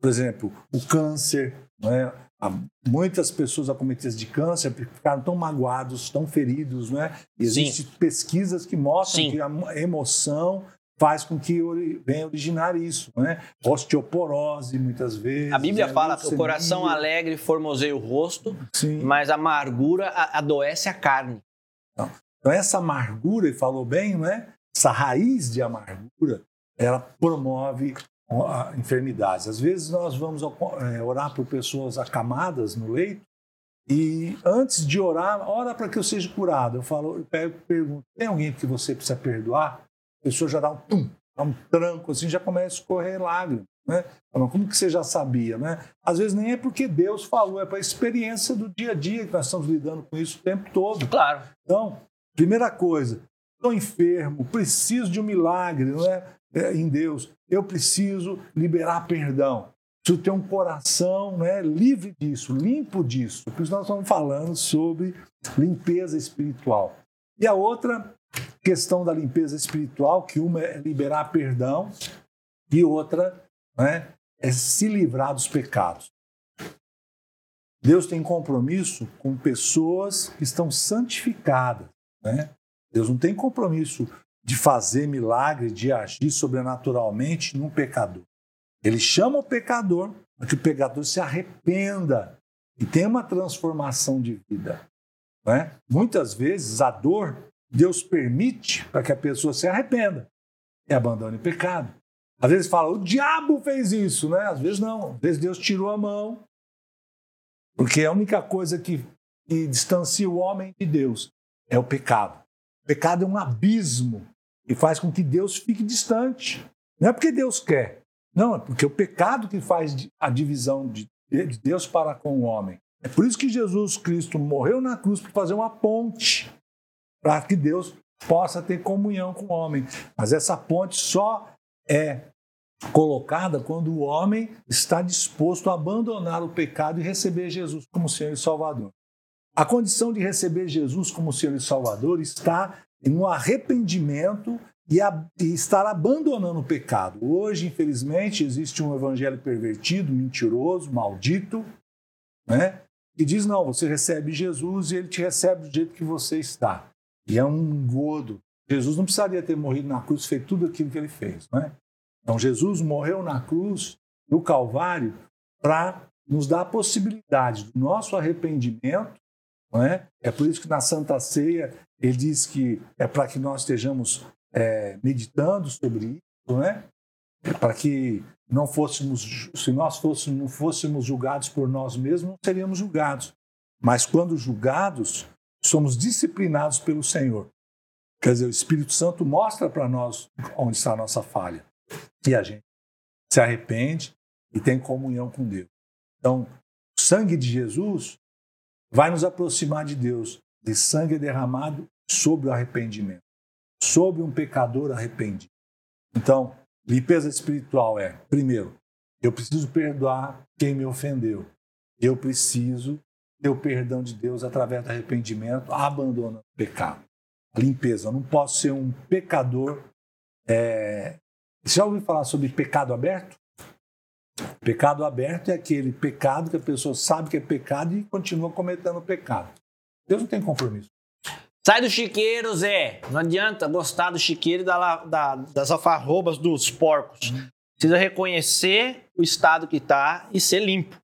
Por exemplo, o câncer, né? muitas pessoas acometidas de câncer ficaram tão magoados, tão feridos, né? Existem pesquisas que mostram Sim. que a emoção faz com que venha originar isso, né? Osteoporose, muitas vezes. A Bíblia né? fala que o coração alegre formoseia o rosto, Sim. mas a amargura adoece a carne. Então, então, essa amargura, ele falou bem, né? Essa raiz de amargura, ela promove enfermidades. Às vezes nós vamos é, orar por pessoas acamadas no leito e antes de orar, ora para que eu seja curado. Eu falo, eu pego pergunto: tem alguém que você precisa perdoar? A pessoa já dá um tum, dá um tranco assim, já começa a escorrer lágrimas. Né? Como que você já sabia? Né? Às vezes nem é porque Deus falou, é para a experiência do dia a dia que nós estamos lidando com isso o tempo todo. Claro. Então, primeira coisa, estou enfermo, preciso de um milagre, não é? é em Deus eu preciso liberar perdão. Preciso ter um coração né, livre disso, limpo disso. Por isso nós estamos falando sobre limpeza espiritual. E a outra questão da limpeza espiritual, que uma é liberar perdão e outra né, é se livrar dos pecados. Deus tem compromisso com pessoas que estão santificadas. Né? Deus não tem compromisso de fazer milagre, de agir sobrenaturalmente num pecador. Ele chama o pecador para que o pecador se arrependa e tenha uma transformação de vida. É? Muitas vezes a dor Deus permite para que a pessoa se arrependa e abandone o pecado. Às vezes fala, o diabo fez isso, né? Às vezes não. Às vezes Deus tirou a mão Porque a única coisa que, que distancia o homem de Deus é o pecado. Pecado é um abismo e faz com que Deus fique distante. Não é porque Deus quer, não, é porque o pecado que faz a divisão de Deus para com o homem. É por isso que Jesus Cristo morreu na cruz para fazer uma ponte, para que Deus possa ter comunhão com o homem. Mas essa ponte só é colocada quando o homem está disposto a abandonar o pecado e receber Jesus como Senhor e Salvador. A condição de receber Jesus como Senhor e Salvador está no arrependimento e, a, e estar abandonando o pecado. Hoje, infelizmente, existe um evangelho pervertido, mentiroso, maldito, né? que diz: não, você recebe Jesus e ele te recebe do jeito que você está. E é um engodo. Jesus não precisaria ter morrido na cruz, feito tudo aquilo que ele fez. Né? Então, Jesus morreu na cruz, no Calvário, para nos dar a possibilidade do nosso arrependimento. Não é? é por isso que na Santa Ceia ele diz que é para que nós estejamos é, meditando sobre isso, não é? é para que não fôssemos, se nós fôssemos, não fôssemos julgados por nós mesmos, não seríamos julgados. Mas quando julgados, somos disciplinados pelo Senhor. Quer dizer, o Espírito Santo mostra para nós onde está a nossa falha. E a gente se arrepende e tem comunhão com Deus. Então, o sangue de Jesus vai nos aproximar de Deus. De sangue derramado sobre o arrependimento, sobre um pecador arrependido. Então, limpeza espiritual é, primeiro, eu preciso perdoar quem me ofendeu. Eu preciso ter o perdão de Deus através do arrependimento, abandonando o pecado. Limpeza. Eu não posso ser um pecador. É... Você já ouviu falar sobre pecado aberto? Pecado aberto é aquele pecado que a pessoa sabe que é pecado e continua cometendo pecado. Deus não tem compromisso. Sai do chiqueiro, Zé. Não adianta gostar do chiqueiro e da, da, das alfarrobas dos porcos. Precisa reconhecer o estado que está e ser limpo.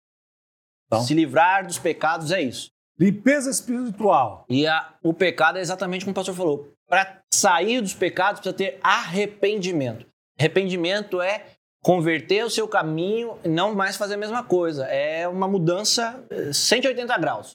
Então, Se livrar dos pecados é isso. Limpeza espiritual. E a, o pecado é exatamente como o pastor falou. Para sair dos pecados precisa ter arrependimento. Arrependimento é converter o seu caminho e não mais fazer a mesma coisa. É uma mudança 180 eh, graus.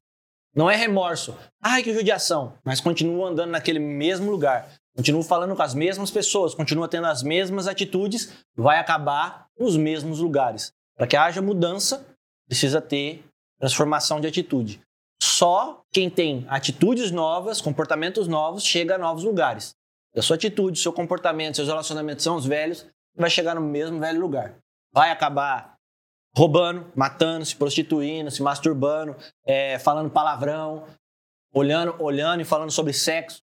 Não é remorso. Ai, que judiação. Mas continuo andando naquele mesmo lugar. Continuo falando com as mesmas pessoas, continuo tendo as mesmas atitudes, vai acabar nos mesmos lugares. Para que haja mudança, precisa ter transformação de atitude. Só quem tem atitudes novas, comportamentos novos, chega a novos lugares. a sua atitude, seu comportamento, seus relacionamentos são os velhos, vai chegar no mesmo velho lugar. Vai acabar roubando, matando, se prostituindo, se masturbando, é, falando palavrão, olhando, olhando e falando sobre sexo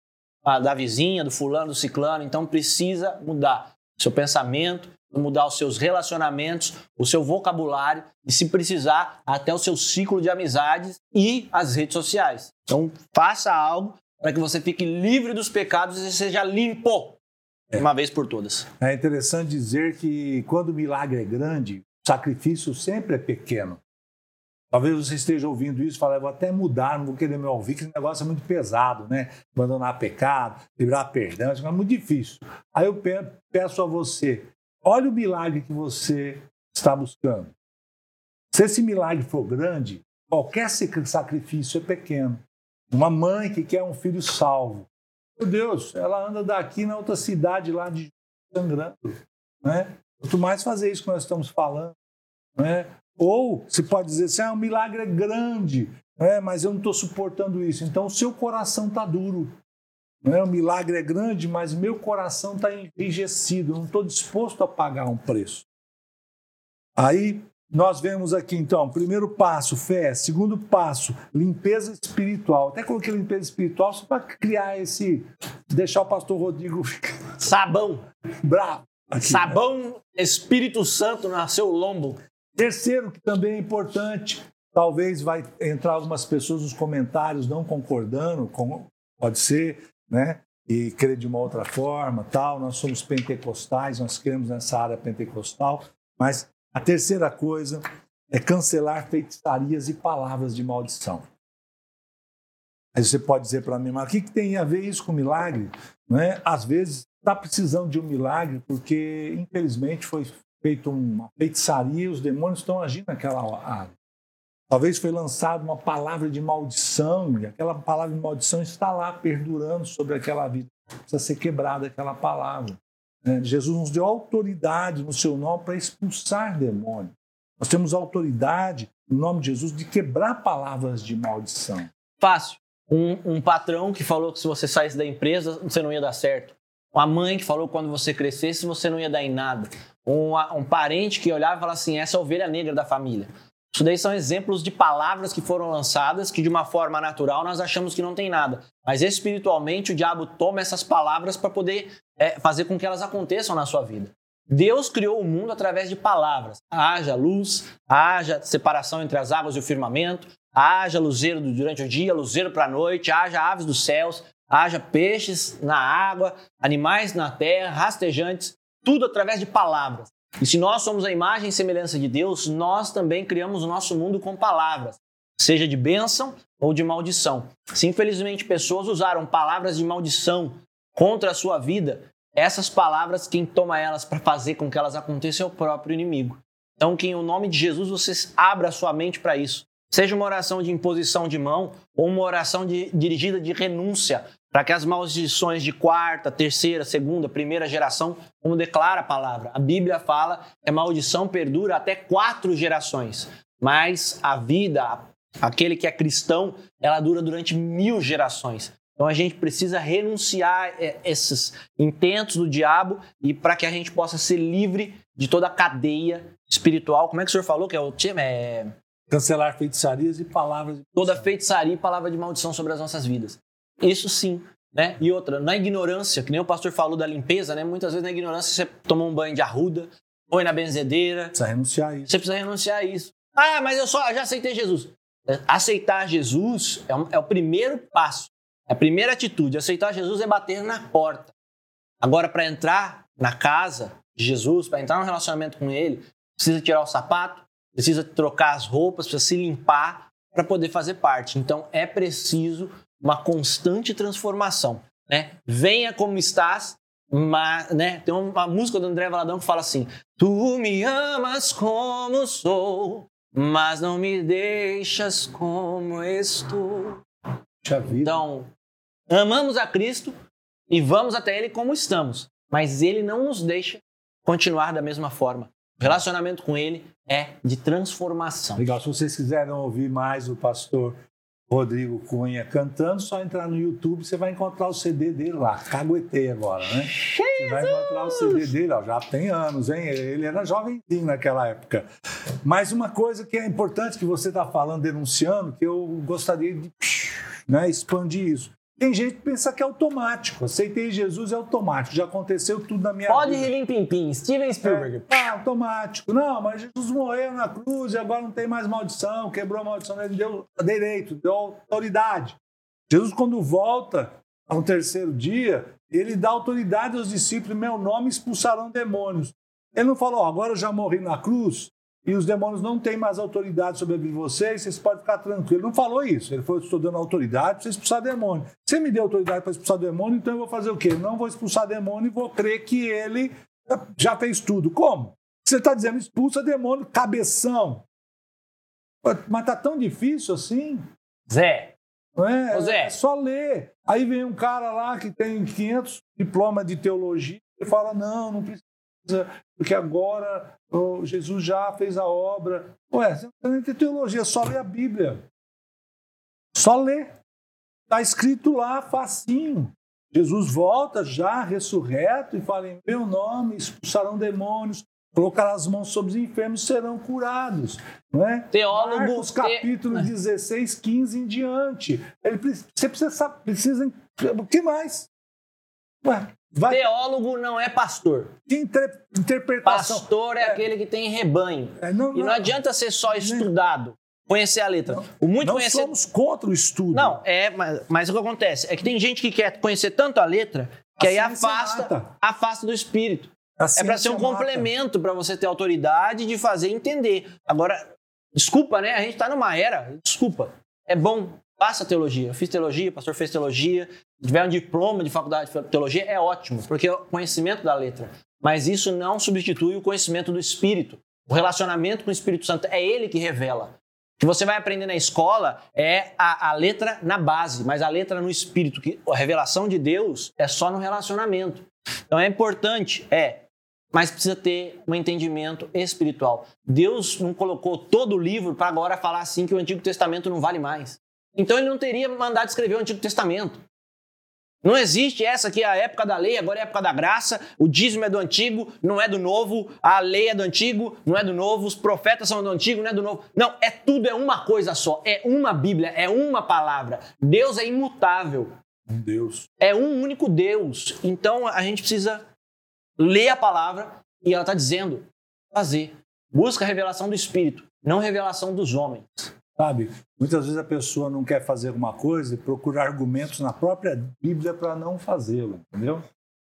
a, da vizinha, do fulano, do ciclano. Então precisa mudar seu pensamento, mudar os seus relacionamentos, o seu vocabulário e, se precisar, até o seu ciclo de amizades e as redes sociais. Então faça algo para que você fique livre dos pecados e seja limpo de uma vez por todas. É interessante dizer que quando o milagre é grande, sacrifício sempre é pequeno. Talvez você esteja ouvindo isso e fale, vou até mudar, não vou querer me ouvir, que esse negócio é muito pesado, né? Abandonar pecado, liberar perdão, isso é muito difícil. Aí eu peço a você, olha o milagre que você está buscando. Se esse milagre for grande, qualquer sacrifício é pequeno. Uma mãe que quer um filho salvo. Meu Deus, ela anda daqui na outra cidade lá de sangrando, né? Quanto mais fazer isso que nós estamos falando. Né? Ou se pode dizer assim, ah, o milagre é grande, né? mas eu não estou suportando isso. Então o seu coração está duro. Né? O milagre é grande, mas meu coração está enrijecido, não estou disposto a pagar um preço. Aí nós vemos aqui então, primeiro passo, fé, segundo passo, limpeza espiritual. Até coloquei limpeza espiritual só para criar esse. deixar o pastor Rodrigo Sabão. Bravo. Aqui, Sabão né? Espírito Santo nasceu lombo. Terceiro, que também é importante, talvez vai entrar algumas pessoas nos comentários não concordando, com, pode ser, né? E crer de uma outra forma, tal. Nós somos pentecostais, nós queremos nessa área pentecostal. Mas a terceira coisa é cancelar feitiçarias e palavras de maldição. Aí você pode dizer para mim, mas o que, que tem a ver isso com milagre? Não é? Às vezes está precisando de um milagre porque, infelizmente, foi feita uma feitiçaria, os demônios estão agindo naquela área. Talvez foi lançada uma palavra de maldição e aquela palavra de maldição está lá perdurando sobre aquela vida. Precisa ser quebrada aquela palavra. Né? Jesus nos deu autoridade no seu nome para expulsar demônios. Nós temos autoridade no nome de Jesus de quebrar palavras de maldição. Fácil. Um, um patrão que falou que se você saísse da empresa você não ia dar certo. Uma mãe que falou que quando você crescesse você não ia dar em nada. Um, um parente que olhava e falava assim: essa é a ovelha negra da família. Isso daí são exemplos de palavras que foram lançadas que, de uma forma natural, nós achamos que não tem nada. Mas espiritualmente, o diabo toma essas palavras para poder é, fazer com que elas aconteçam na sua vida. Deus criou o mundo através de palavras. Haja luz, haja separação entre as águas e o firmamento, haja luzeiro durante o dia, luzeiro para a noite, haja aves dos céus, haja peixes na água, animais na terra, rastejantes, tudo através de palavras. E se nós somos a imagem e semelhança de Deus, nós também criamos o nosso mundo com palavras, seja de bênção ou de maldição. Se infelizmente pessoas usaram palavras de maldição contra a sua vida, essas palavras, quem toma elas para fazer com que elas aconteçam é o próprio inimigo. Então, que em o nome de Jesus você abra a sua mente para isso. Seja uma oração de imposição de mão ou uma oração de, dirigida de renúncia, para que as maldições de quarta, terceira, segunda, primeira geração, como declara a palavra. A Bíblia fala que a maldição perdura até quatro gerações, mas a vida, aquele que é cristão, ela dura durante mil gerações. Então a gente precisa renunciar a esses intentos do diabo e para que a gente possa ser livre de toda a cadeia espiritual. Como é que o senhor falou que é o time? É... Cancelar feitiçarias e palavras de Toda feitiçaria e palavra de maldição sobre as nossas vidas. Isso sim. Né? E outra, na ignorância, que nem o pastor falou da limpeza, né? muitas vezes na ignorância você toma um banho de arruda, põe na benzedeira. Precisa renunciar a isso. Você precisa renunciar a isso. Ah, mas eu só já aceitei Jesus. Aceitar Jesus é, um, é o primeiro passo. A primeira atitude. Aceitar Jesus é bater na porta. Agora, para entrar na casa de Jesus, para entrar no relacionamento com Ele, precisa tirar o sapato, precisa trocar as roupas, precisa se limpar para poder fazer parte. Então, é preciso uma constante transformação. Né? Venha como estás, mas, né? Tem uma música do André Valadão que fala assim: Tu me amas como sou, mas não me deixas como estou. Então, amamos a Cristo e vamos até Ele como estamos, mas Ele não nos deixa continuar da mesma forma. O relacionamento com Ele é de transformação. Legal. Se vocês quiserem ouvir mais o pastor Rodrigo Cunha cantando, só entrar no YouTube, você vai encontrar o CD dele lá. Caguetei agora, né? Você vai encontrar o CD dele, ó, já tem anos, hein? Ele era jovenzinho naquela época. Mas uma coisa que é importante que você está falando, denunciando, que eu gostaria de né, expandir isso. Tem gente que pensa que é automático. Aceitei Jesus é automático. Já aconteceu tudo na minha Pode vida. Pode ir pim pim. Steven Spielberg. É, ah, automático. Não, mas Jesus morreu na cruz e agora não tem mais maldição. Quebrou a maldição. Ele deu direito, deu autoridade. Jesus, quando volta ao terceiro dia, ele dá autoridade aos discípulos. Meu nome expulsarão demônios. Ele não falou, agora eu já morri na cruz, e os demônios não têm mais autoridade sobre vocês, vocês podem ficar tranquilos. Ele não falou isso. Ele falou: estou dando autoridade para expulsar demônio. Você me deu autoridade para expulsar demônio, então eu vou fazer o quê? Eu não vou expulsar demônio e vou crer que ele já fez tudo. Como? Você está dizendo expulsa demônio, cabeção. Mas está tão difícil assim? Zé. Não é? Zé. é só ler. Aí vem um cara lá que tem 500 diplomas de teologia e fala: não, não precisa porque agora oh, Jesus já fez a obra. Ué, você não tem nem ter teologia, só lê a Bíblia. Só lê. Está escrito lá, facinho. Jesus volta já ressurreto e fala: em meu nome expulsarão demônios, colocarão as mãos sobre os enfermos serão curados. Não é? Teólogo. Marcos capítulo te... 16, 15 em diante. Ele, você precisa, precisa. O que mais? Ué, Vai... Teólogo não é pastor. Que inter... interpretação. Pastor é, é, aquele que tem rebanho. É, não, e não, adianta ser só estudado, conhecer a letra. Não, o muito não conhecer... somos contra o estudo. Não, é, mas, mas, o que acontece é que tem gente que quer conhecer tanto a letra que a aí afasta, afasta do espírito. É para ser um mata. complemento para você ter autoridade de fazer entender. Agora, desculpa, né? A gente está numa era, desculpa. É bom Faça teologia. Eu fiz teologia, o pastor fez teologia. Tiver um diploma de faculdade de teologia, é ótimo, porque é o conhecimento da letra. Mas isso não substitui o conhecimento do Espírito. O relacionamento com o Espírito Santo é ele que revela. que você vai aprender na escola é a, a, letra na base, mas a letra no espírito, que a revelação de Deus é só no relacionamento. Então é importante, é, mas precisa ter um entendimento espiritual. Deus não colocou todo o livro para agora falar assim que o Antigo Testamento não vale mais. Então ele não teria mandado escrever o Antigo Testamento. Não existe essa que é a época da lei, agora é a época da graça, o dízimo é do antigo, não é do novo, a lei é do antigo, não é do novo, os profetas são do antigo, não é do novo. Não, é tudo, é uma coisa só, é uma Bíblia, é uma palavra. Deus é imutável. Um Deus. É um único Deus. Então a gente precisa ler a palavra e ela está dizendo fazer. Busca a revelação do Espírito, não revelação dos homens. Sabe? Muitas vezes a pessoa não quer fazer alguma coisa e procura argumentos na própria Bíblia para não fazê-lo, entendeu?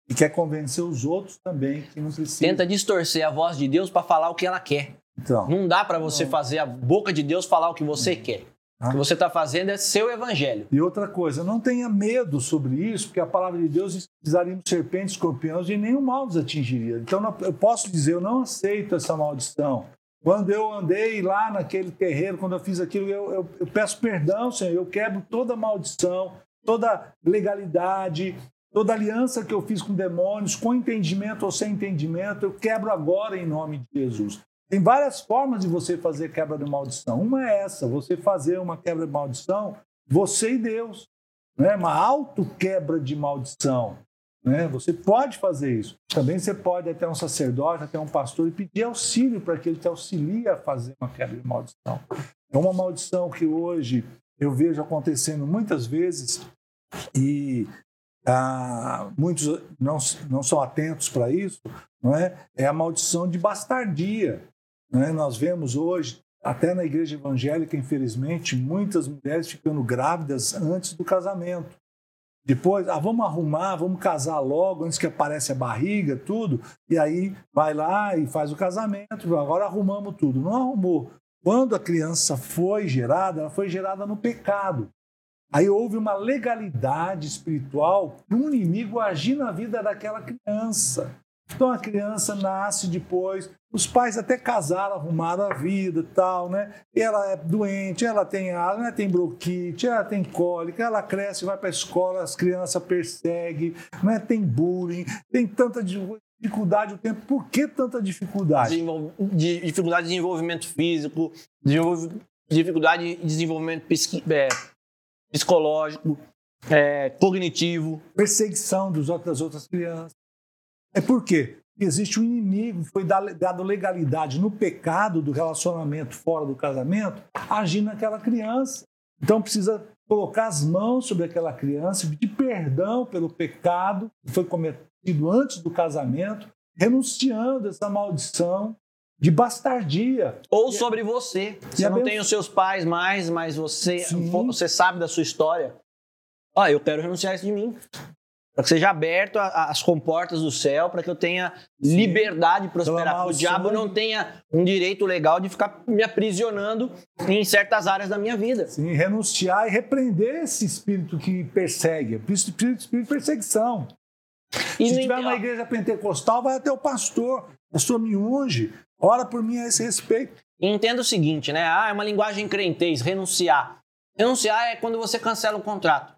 E quer convencer os outros também que não precisa. Tenta distorcer a voz de Deus para falar o que ela quer. Então, não dá para você não. fazer a boca de Deus falar o que você quer. Ah. O que você está fazendo é seu evangelho. E outra coisa, não tenha medo sobre isso, porque a palavra de Deus diz que pisaríamos serpentes, escorpiões e nenhum mal nos atingiria. Então eu posso dizer, eu não aceito essa maldição. Quando eu andei lá naquele terreiro, quando eu fiz aquilo, eu, eu, eu peço perdão, Senhor. Eu quebro toda maldição, toda legalidade, toda aliança que eu fiz com demônios, com entendimento ou sem entendimento, eu quebro agora em nome de Jesus. Tem várias formas de você fazer quebra de maldição. Uma é essa, você fazer uma quebra de maldição, você e Deus. Né? Uma auto-quebra de maldição. Né? Você pode fazer isso. Também você pode até um sacerdote, até um pastor e pedir auxílio para que ele te auxilie a fazer uma quebra de maldição. É uma maldição que hoje eu vejo acontecendo muitas vezes e ah, muitos não, não são atentos para isso, não é? É a maldição de bastardia. Não é? Nós vemos hoje, até na igreja evangélica, infelizmente, muitas mulheres ficando grávidas antes do casamento. Depois, ah, vamos arrumar, vamos casar logo, antes que apareça a barriga, tudo. E aí vai lá e faz o casamento. Agora arrumamos tudo. Não arrumou. Quando a criança foi gerada, ela foi gerada no pecado. Aí houve uma legalidade espiritual para um inimigo agir na vida daquela criança. Então a criança nasce depois, os pais até casaram, arrumaram a vida tal, né? Ela é doente, ela tem asma, ela tem bronquite, ela tem cólica, ela cresce, vai para a escola, as crianças perseguem, né? tem bullying, tem tanta dificuldade o tempo. Por que tanta dificuldade? Desenvol... De dificuldade de desenvolvimento físico, dificuldade de desenvolvimento psiqui... é, psicológico, é, cognitivo. Perseguição dos outros, das outras crianças. É por quê? Existe um inimigo, foi dado legalidade no pecado do relacionamento fora do casamento, agir naquela criança. Então precisa colocar as mãos sobre aquela criança, pedir perdão pelo pecado que foi cometido antes do casamento, renunciando essa maldição de bastardia. Ou sobre você. Você não tem os seus pais mais, mas você, você sabe da sua história. Ah, eu quero renunciar isso de mim para que seja aberto as comportas do céu, para que eu tenha Sim. liberdade de prosperar. O diabo não tenha um direito legal de ficar me aprisionando em certas áreas da minha vida. Sim, renunciar e repreender esse espírito que persegue, espírito, espírito de perseguição. E Se tiver uma igreja pentecostal, vai até o pastor, a sua me unge, ora por mim a esse respeito. entenda o seguinte, né? Ah, é uma linguagem crentez, renunciar. Renunciar é quando você cancela um contrato.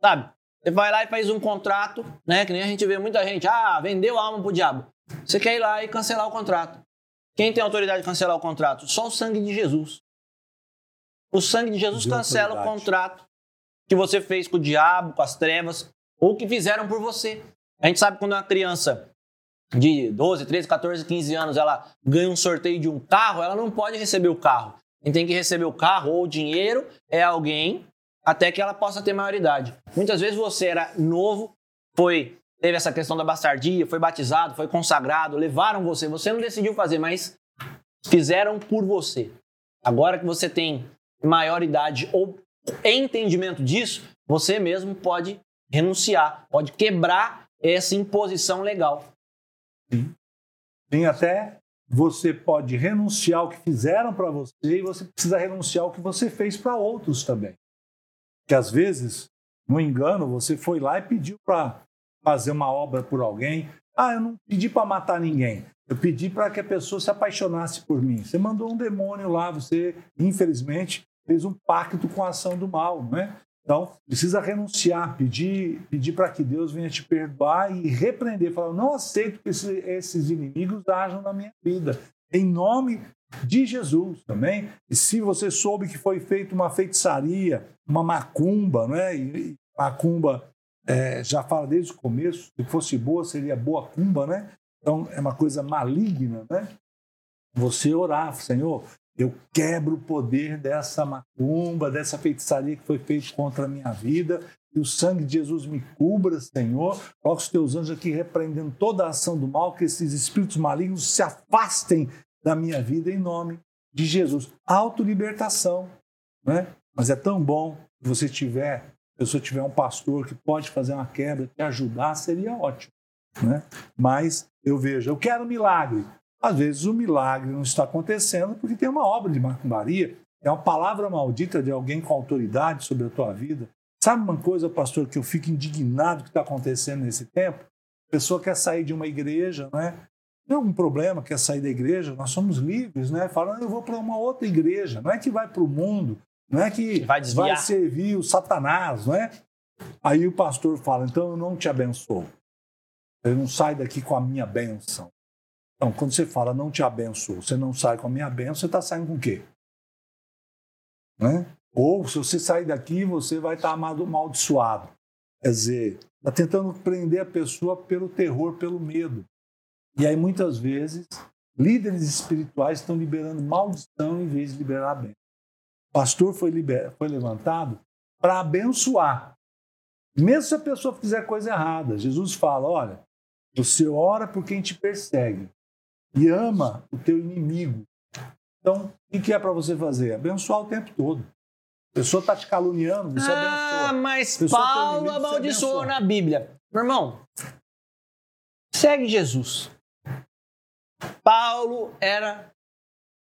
Sabe? Você vai lá e faz um contrato, né? Que nem a gente vê muita gente, ah, vendeu a alma pro diabo. Você quer ir lá e cancelar o contrato. Quem tem autoridade de cancelar o contrato? Só o sangue de Jesus. O sangue de Jesus cancela o contrato que você fez com o diabo, com as trevas, ou que fizeram por você. A gente sabe quando uma criança de 12, 13, 14, 15 anos, ela ganha um sorteio de um carro, ela não pode receber o carro. Quem tem que receber o carro ou o dinheiro é alguém até que ela possa ter maioridade. Muitas vezes você era novo, foi teve essa questão da bastardia, foi batizado, foi consagrado, levaram você, você não decidiu fazer, mas fizeram por você. Agora que você tem maioridade ou entendimento disso, você mesmo pode renunciar, pode quebrar essa imposição legal. Sim. Até você pode renunciar ao que fizeram para você e você precisa renunciar ao que você fez para outros também que às vezes, no engano, você foi lá e pediu para fazer uma obra por alguém. Ah, eu não pedi para matar ninguém. Eu pedi para que a pessoa se apaixonasse por mim. Você mandou um demônio lá, você, infelizmente, fez um pacto com a ação do mal, não é? Então, precisa renunciar, pedir, pedir para que Deus venha te perdoar e repreender. Falar, não aceito que esses inimigos ajam na minha vida. Em nome de Jesus também. E se você soube que foi feita uma feitiçaria, uma macumba, né? E macumba é, já fala desde o começo, se fosse boa, seria boa cumba, né? Então é uma coisa maligna, né? Você orar, Senhor, eu quebro o poder dessa macumba, dessa feitiçaria que foi feita contra a minha vida. Que o sangue de Jesus me cubra, Senhor. Coloque os teus anjos aqui repreendendo toda a ação do mal, que esses espíritos malignos se afastem da minha vida em nome de Jesus. Autolibertação, né? Mas é tão bom se você tiver, se você tiver um pastor que pode fazer uma quebra, te ajudar, seria ótimo, né? Mas eu vejo, eu quero um milagre. Às vezes o milagre não está acontecendo porque tem uma obra de macumbaria, é uma palavra maldita de alguém com autoridade sobre a tua vida. Sabe uma coisa, pastor, que eu fico indignado que está acontecendo nesse tempo? A pessoa quer sair de uma igreja, né? Tem algum problema, quer sair da igreja? Nós somos livres, né? Falando, eu vou para uma outra igreja. Não é que vai para o mundo, não é que vai, vai servir o Satanás, não é? Aí o pastor fala, então eu não te abençoo. Eu não sai daqui com a minha bênção. Então, quando você fala não te abençoo, você não sai com a minha bênção, você está saindo com o quê? Né? Ou se você sair daqui, você vai estar tá amaldiçoado. Quer dizer, está tentando prender a pessoa pelo terror, pelo medo. E aí, muitas vezes, líderes espirituais estão liberando maldição em vez de liberar a bênção. O pastor foi, liber... foi levantado para abençoar. Mesmo se a pessoa fizer coisa errada. Jesus fala: olha, você ora por quem te persegue e ama o teu inimigo. Então, o que é para você fazer? Abençoar o tempo todo. A pessoa está te caluniando, você ah, abençoa. Ah, mas Paulo amaldiçoou na Bíblia. Meu irmão, segue Jesus. Paulo era.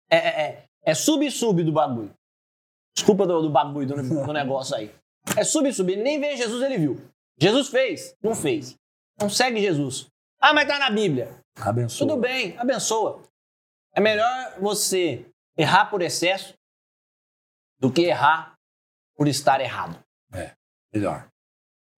É, é, é, é sub-sub do bagulho. Desculpa do, do bagulho do, do negócio aí. É sub-sub. Ele nem vê Jesus, ele viu. Jesus fez? Não fez. Não segue Jesus. Ah, mas tá na Bíblia. Abençoa. Tudo bem, abençoa. É melhor você errar por excesso do que errar por estar errado. É, melhor.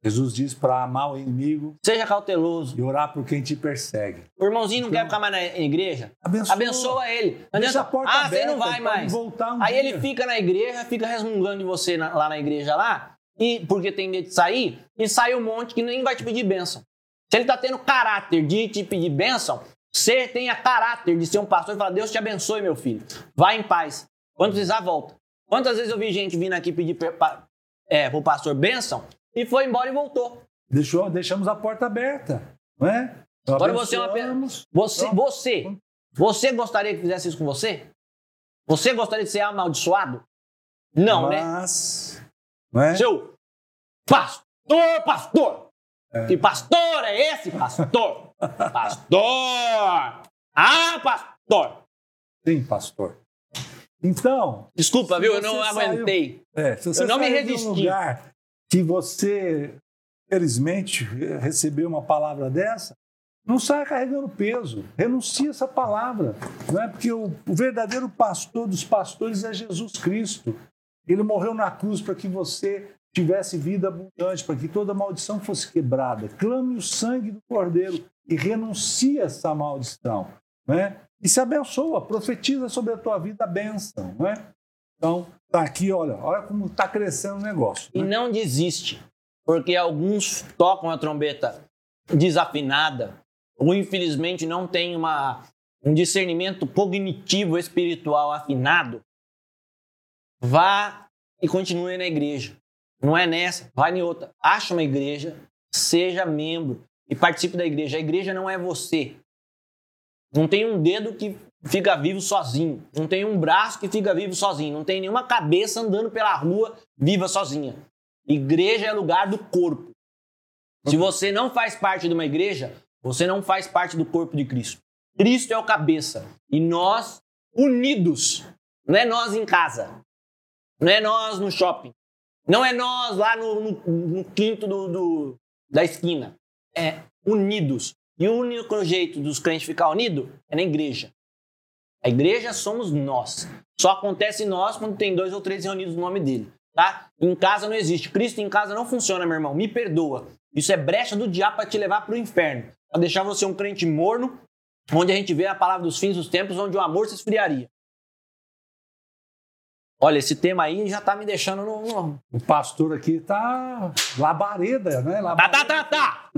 Jesus diz para amar o inimigo. Seja cauteloso. E orar por quem te persegue. O irmãozinho não então, quer ficar mais na igreja? Abençoa, abençoa ele. Não Deixa a porta ah, aberta, você não vai mais. Voltar um Aí dia. ele fica na igreja, fica resmungando de você na, lá na igreja lá, e porque tem medo de sair, e sai um monte que nem vai te pedir bênção. Se ele está tendo caráter de te pedir bênção, você tenha caráter de ser um pastor e falar: Deus te abençoe, meu filho. Vai em paz. Quando precisar, volta. Quantas vezes eu vi gente vindo aqui pedir para é, o pastor bênção e foi embora e voltou? Deixou, deixamos a porta aberta, não é? Agora você é uma você, você, você gostaria que fizesse isso com você? Você gostaria de ser amaldiçoado? Não, né? Mas, né? Não é? Seu pastor, pastor! É. Que pastor é esse, pastor? pastor! Ah, pastor! Sim, pastor. Então. Desculpa, viu? Eu não aguentei. É, se você eu não me resisti. Lugar que você, felizmente, recebeu uma palavra dessa, não saia carregando peso. Renuncie essa palavra. Não é? Porque o, o verdadeiro pastor dos pastores é Jesus Cristo. Ele morreu na cruz para que você tivesse vida abundante, para que toda maldição fosse quebrada. Clame o sangue do Cordeiro e renuncie essa maldição. Né? E se abençoa, profetiza sobre a tua vida a bênção. Né? Então, tá aqui, olha, olha como está crescendo o negócio. Né? E não desiste, porque alguns tocam a trombeta desafinada, ou infelizmente não tem uma, um discernimento cognitivo espiritual afinado. Vá e continue na igreja. Não é nessa, vai em outra. Acha uma igreja, seja membro e participe da igreja. A igreja não é você. Não tem um dedo que fica vivo sozinho. Não tem um braço que fica vivo sozinho. Não tem nenhuma cabeça andando pela rua viva sozinha. Igreja é lugar do corpo. Se você não faz parte de uma igreja, você não faz parte do corpo de Cristo. Cristo é o cabeça. E nós, unidos, não é nós em casa, não é nós no shopping, não é nós lá no, no, no quinto do, do, da esquina. É unidos. E o único jeito dos crentes ficar unidos é na igreja. A igreja somos nós. Só acontece nós quando tem dois ou três reunidos no nome dele. Tá? Em casa não existe. Cristo em casa não funciona, meu irmão. Me perdoa. Isso é brecha do diabo para te levar para o inferno. Para deixar você um crente morno, onde a gente vê a palavra dos fins dos tempos, onde o amor se esfriaria. Olha, esse tema aí já tá me deixando no. O pastor aqui tá labareda, né? Labareda. Tá, tá, tá, tá.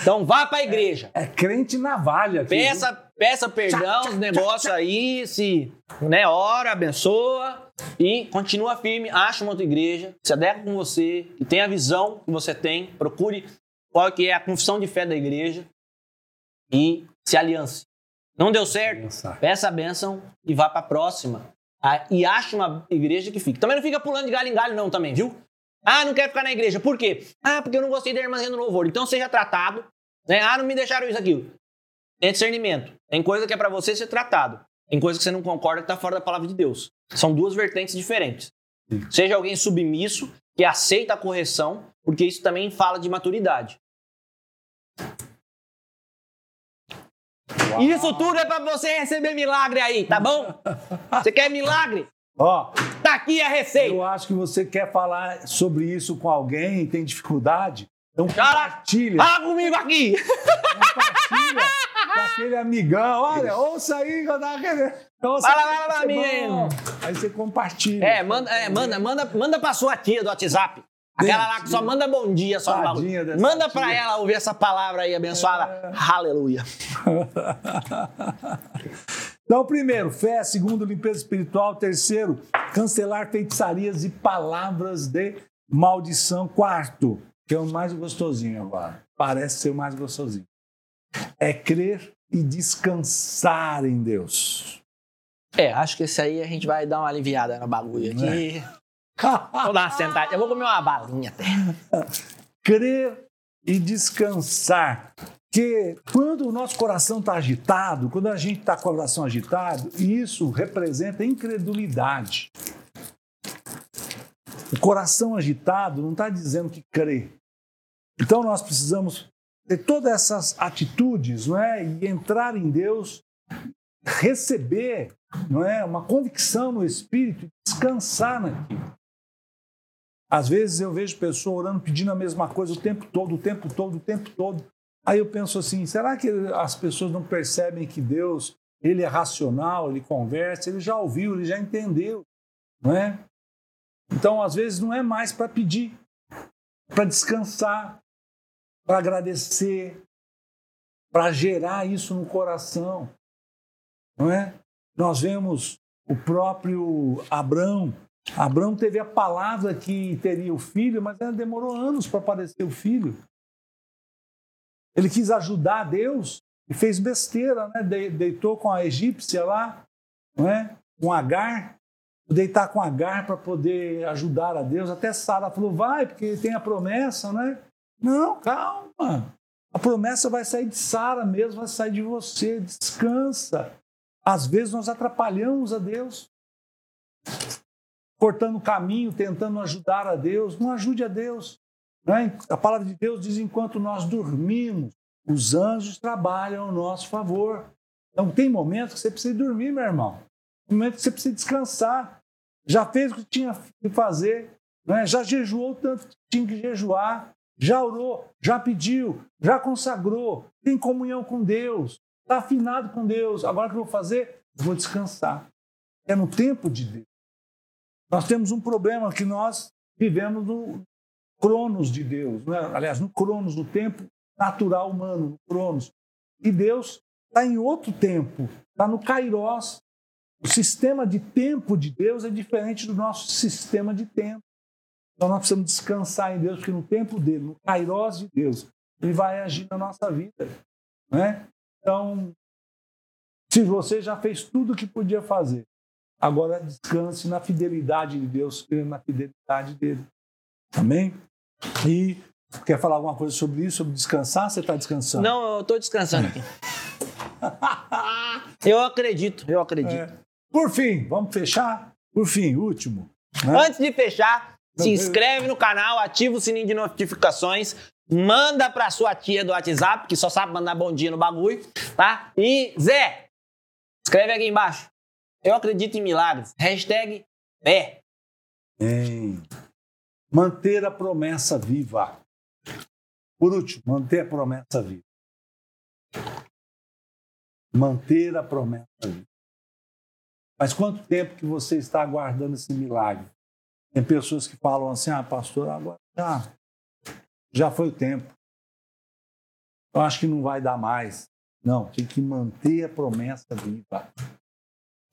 Então vá pra igreja. É, é crente navalha aqui. Peça, peça perdão, os negócios aí, se, né, ora, abençoa e continua firme, acha uma outra igreja, se adequa com você, que tem a visão que você tem, procure qual que é a confissão de fé da igreja e se aliance. Não deu certo? Peça a bênção e vá para a próxima. Ah, e acha uma igreja que fique. Também não fica pulando de galho em galho, não, também, viu? Ah, não quer ficar na igreja. Por quê? Ah, porque eu não gostei da irmãzinha do louvor. Então seja tratado. Né? Ah, não me deixaram isso, aquilo. Tem discernimento. Tem coisa que é para você ser tratado. Tem coisa que você não concorda que está fora da palavra de Deus. São duas vertentes diferentes. Sim. Seja alguém submisso, que aceita a correção, porque isso também fala de maturidade. Uau. Isso tudo é para você receber milagre aí, tá bom? Você quer milagre? Ó, tá aqui a receita. Eu acho que você quer falar sobre isso com alguém, tem dificuldade. Então compartilha. Fala comigo aqui. Compartilha com aquele amigão. Olha, ouça aí que eu tava querendo. Ouça fala, fala pra mim. Aí você compartilha. É, manda, é, manda, manda, manda pra sua tia do WhatsApp. Aquela lá que só manda bom dia, só Manda pra ela ouvir essa palavra aí abençoada. É. Aleluia. então, primeiro, fé. Segundo, limpeza espiritual. Terceiro, cancelar feitiçarias e palavras de maldição. Quarto, que é o mais gostosinho agora. Parece ser o mais gostosinho. É crer e descansar em Deus. É, acho que esse aí a gente vai dar uma aliviada no bagulho aqui. É. Vou dar uma sentada. Eu vou comer uma balinha até. Crer e descansar. Que quando o nosso coração está agitado, quando a gente está com o coração agitado, isso representa incredulidade. O coração agitado não está dizendo que crê. Então nós precisamos ter todas essas atitudes, não é? E entrar em Deus, receber, não é? Uma convicção no Espírito, descansar naquilo. Às vezes eu vejo pessoa orando, pedindo a mesma coisa o tempo todo, o tempo todo, o tempo todo. Aí eu penso assim, será que as pessoas não percebem que Deus, ele é racional, ele conversa, ele já ouviu, ele já entendeu, não é? Então, às vezes não é mais para pedir, para descansar, para agradecer, para gerar isso no coração, não é? Nós vemos o próprio Abraão, Abraão teve a palavra que teria o filho, mas ela demorou anos para aparecer o filho. Ele quis ajudar Deus e fez besteira, né? deitou com a egípcia lá, não é? com Agar, deitar com Agar para poder ajudar a Deus. Até Sara falou, vai, porque tem a promessa, né? Não, calma. A promessa vai sair de Sara mesmo, vai sair de você. Descansa. Às vezes nós atrapalhamos a Deus cortando o caminho, tentando ajudar a Deus. Não ajude a Deus. Né? A palavra de Deus diz: enquanto nós dormimos, os anjos trabalham ao nosso favor. Então, tem momentos que você precisa dormir, meu irmão. Tem momentos que você precisa descansar. Já fez o que tinha que fazer, né? já jejuou tanto que tinha que jejuar, já orou, já pediu, já consagrou, tem comunhão com Deus, está afinado com Deus. Agora o que eu vou fazer? vou descansar. É no tempo de Deus. Nós temos um problema que nós vivemos no cronos de Deus, né? aliás, no cronos, no tempo natural humano, no cronos. E Deus está em outro tempo, está no kairos. O sistema de tempo de Deus é diferente do nosso sistema de tempo. Então nós precisamos descansar em Deus, porque no tempo dele, no kairos de Deus, ele vai agir na nossa vida. Né? Então, se você já fez tudo o que podia fazer, Agora descanse na fidelidade de Deus, na fidelidade dele. Amém? E quer falar alguma coisa sobre isso, sobre descansar? Você está descansando? Não, eu estou descansando aqui. eu acredito, eu acredito. É. Por fim, vamos fechar? Por fim, último. Né? Antes de fechar, se inscreve no canal, ativa o sininho de notificações, Manda pra sua tia do WhatsApp, que só sabe mandar bom dia no bagulho, tá? E, Zé, escreve aqui embaixo. Eu acredito em milagres. Hashtag. Em manter a promessa viva. Por último, manter a promessa viva. Manter a promessa viva. Mas quanto tempo que você está aguardando esse milagre? Tem pessoas que falam assim, ah, pastor, agora já, já foi o tempo. Eu acho que não vai dar mais. Não, tem que manter a promessa viva.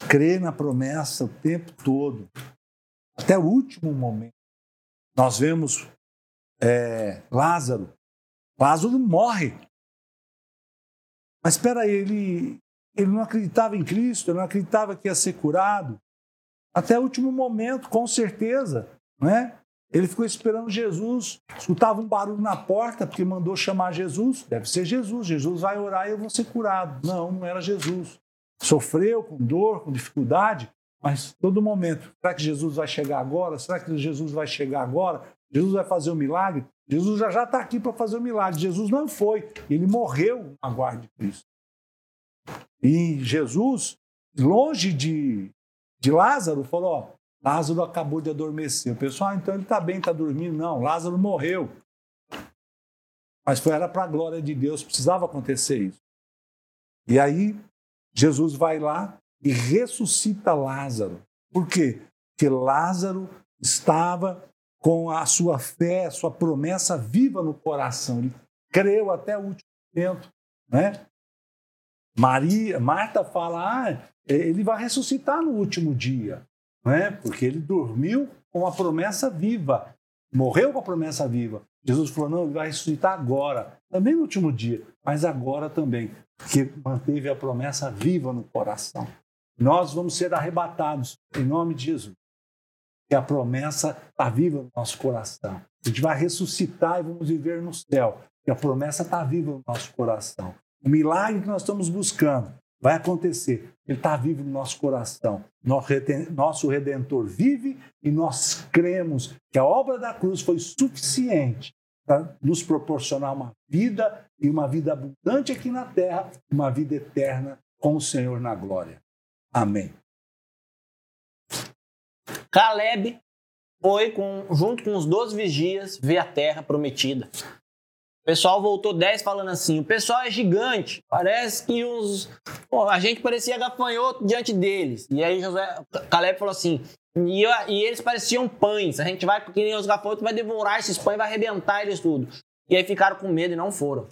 Crer na promessa o tempo todo, até o último momento. Nós vemos é, Lázaro. Lázaro morre. Mas espera aí, ele, ele não acreditava em Cristo, ele não acreditava que ia ser curado. Até o último momento, com certeza. Né? Ele ficou esperando Jesus, escutava um barulho na porta, porque mandou chamar Jesus. Deve ser Jesus. Jesus vai orar e eu vou ser curado. Não, não era Jesus. Sofreu com dor, com dificuldade, mas todo momento. Será que Jesus vai chegar agora? Será que Jesus vai chegar agora? Jesus vai fazer o um milagre? Jesus já está aqui para fazer o um milagre. Jesus não foi. Ele morreu na guarda de Cristo. E Jesus, longe de, de Lázaro, falou: ó, Lázaro acabou de adormecer. O pessoal, ah, então ele está bem, está dormindo. Não, Lázaro morreu. Mas foi era para a glória de Deus, precisava acontecer isso. E aí, Jesus vai lá e ressuscita Lázaro. Por quê? Porque Lázaro estava com a sua fé, a sua promessa viva no coração. Ele creu até o último momento. Né? Maria, Marta fala, ah, ele vai ressuscitar no último dia, né? porque ele dormiu com a promessa viva, morreu com a promessa viva. Jesus falou, não, ele vai ressuscitar agora, também no último dia, mas agora também, porque manteve a promessa viva no coração. Nós vamos ser arrebatados, em nome de Jesus. Que a promessa está viva no nosso coração. A gente vai ressuscitar e vamos viver no céu. Que a promessa está viva no nosso coração. O milagre que nós estamos buscando vai acontecer. Ele está vivo no nosso coração. Nosso Redentor vive e nós cremos que a obra da cruz foi suficiente para nos proporcionar uma vida e uma vida abundante aqui na terra, uma vida eterna com o Senhor na glória. Amém. Caleb foi com, junto com os 12 vigias ver a terra prometida. O pessoal voltou 10 falando assim: o pessoal é gigante, parece que os. Pô, a gente parecia gafanhoto diante deles. E aí José, Caleb falou assim: e, e, eles pareciam pães. A gente vai, que nem os gafanhotos, vai devorar esses pães, vai arrebentar eles tudo. E aí ficaram com medo e não foram.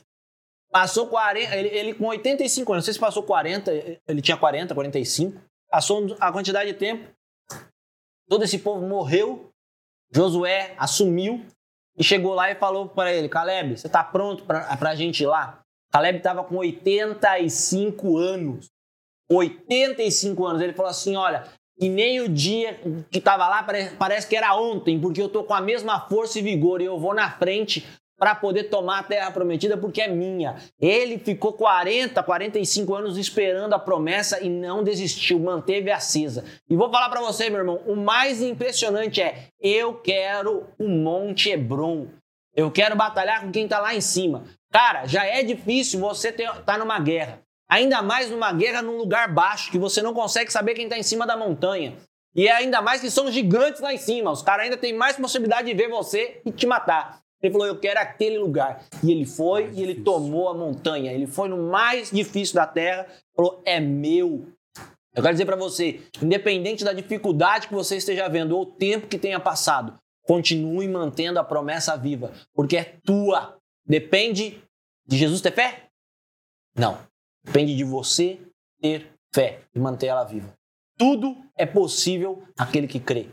Passou 40, ele, ele com 85 anos, não sei se passou 40, ele tinha 40, 45. Passou a quantidade de tempo. Todo esse povo morreu. Josué assumiu e chegou lá e falou para ele: Caleb, você está pronto para a gente ir lá? Caleb estava com 85 anos. 85 anos. Ele falou assim: Olha, e nem o dia que estava lá parece que era ontem, porque eu estou com a mesma força e vigor e eu vou na frente para poder tomar a terra prometida porque é minha. Ele ficou 40, 45 anos esperando a promessa e não desistiu, manteve acesa. E vou falar para você, meu irmão, o mais impressionante é: eu quero o Monte Hebron. Eu quero batalhar com quem está lá em cima. Cara, já é difícil você estar tá numa guerra. Ainda mais numa guerra num lugar baixo, que você não consegue saber quem está em cima da montanha. E é ainda mais que são gigantes lá em cima. Os caras ainda têm mais possibilidade de ver você e te matar. Ele falou: Eu quero aquele lugar. E ele foi mais e ele tomou a montanha. Ele foi no mais difícil da terra. Falou: É meu. Eu quero dizer para você: independente da dificuldade que você esteja vendo ou o tempo que tenha passado, continue mantendo a promessa viva, porque é tua. Depende de Jesus ter fé? Não. Depende de você ter fé e manter ela viva. Tudo é possível aquele que crê.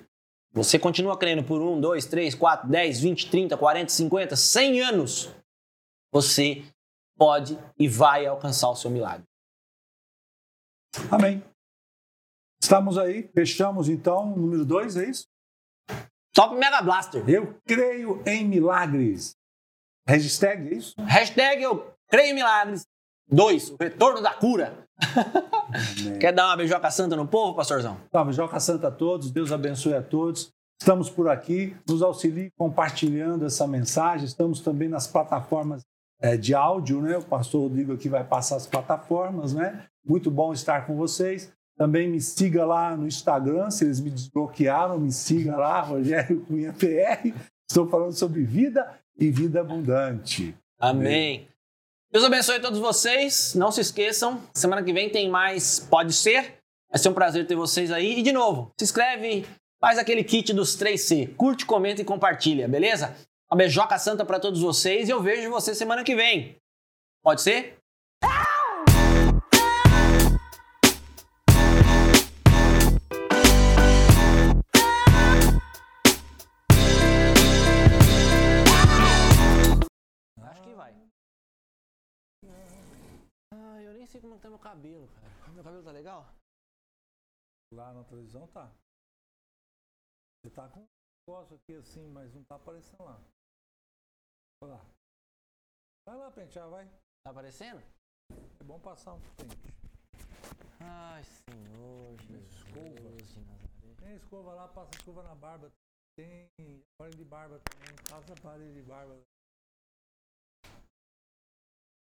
Você continua crendo por 1, 2, 3, 4, 10, 20, 30, 40, 50, 100 anos. Você pode e vai alcançar o seu milagre. Amém. Estamos aí, fechamos então o número 2, é isso? Top Mega Blaster. Eu creio em milagres. Hashtag, é isso? Hashtag eu creio em milagres. 2. O retorno da cura. Quer dar uma beijoca santa no povo, pastorzão? Tá, beijoca santa a todos, Deus abençoe a todos. Estamos por aqui, nos auxilie compartilhando essa mensagem. Estamos também nas plataformas é, de áudio, né? O pastor Rodrigo aqui vai passar as plataformas, né? Muito bom estar com vocês. Também me siga lá no Instagram, se eles me desbloquearam, me siga lá, Rogério Cunha PR. Estou falando sobre vida e vida abundante. Amém. Deus abençoe todos vocês. Não se esqueçam, semana que vem tem mais Pode Ser. Vai ser um prazer ter vocês aí. E de novo, se inscreve, faz aquele kit dos 3C. Curte, comenta e compartilha, beleza? Uma beijoca santa para todos vocês e eu vejo você semana que vem. Pode ser? Acho Sei como tá meu cabelo, cara. Meu cabelo tá legal? Lá na televisão tá. Você tá com um negócio aqui assim, mas não tá aparecendo lá. Olha lá. Vai lá pentear, vai. Tá aparecendo? É bom passar um pente. Ai, Senhor, Escova. Jesus de Nazaré. Tem escova lá, passa escova na barba. Tem aparelho de barba também. Passa aparelho de barba.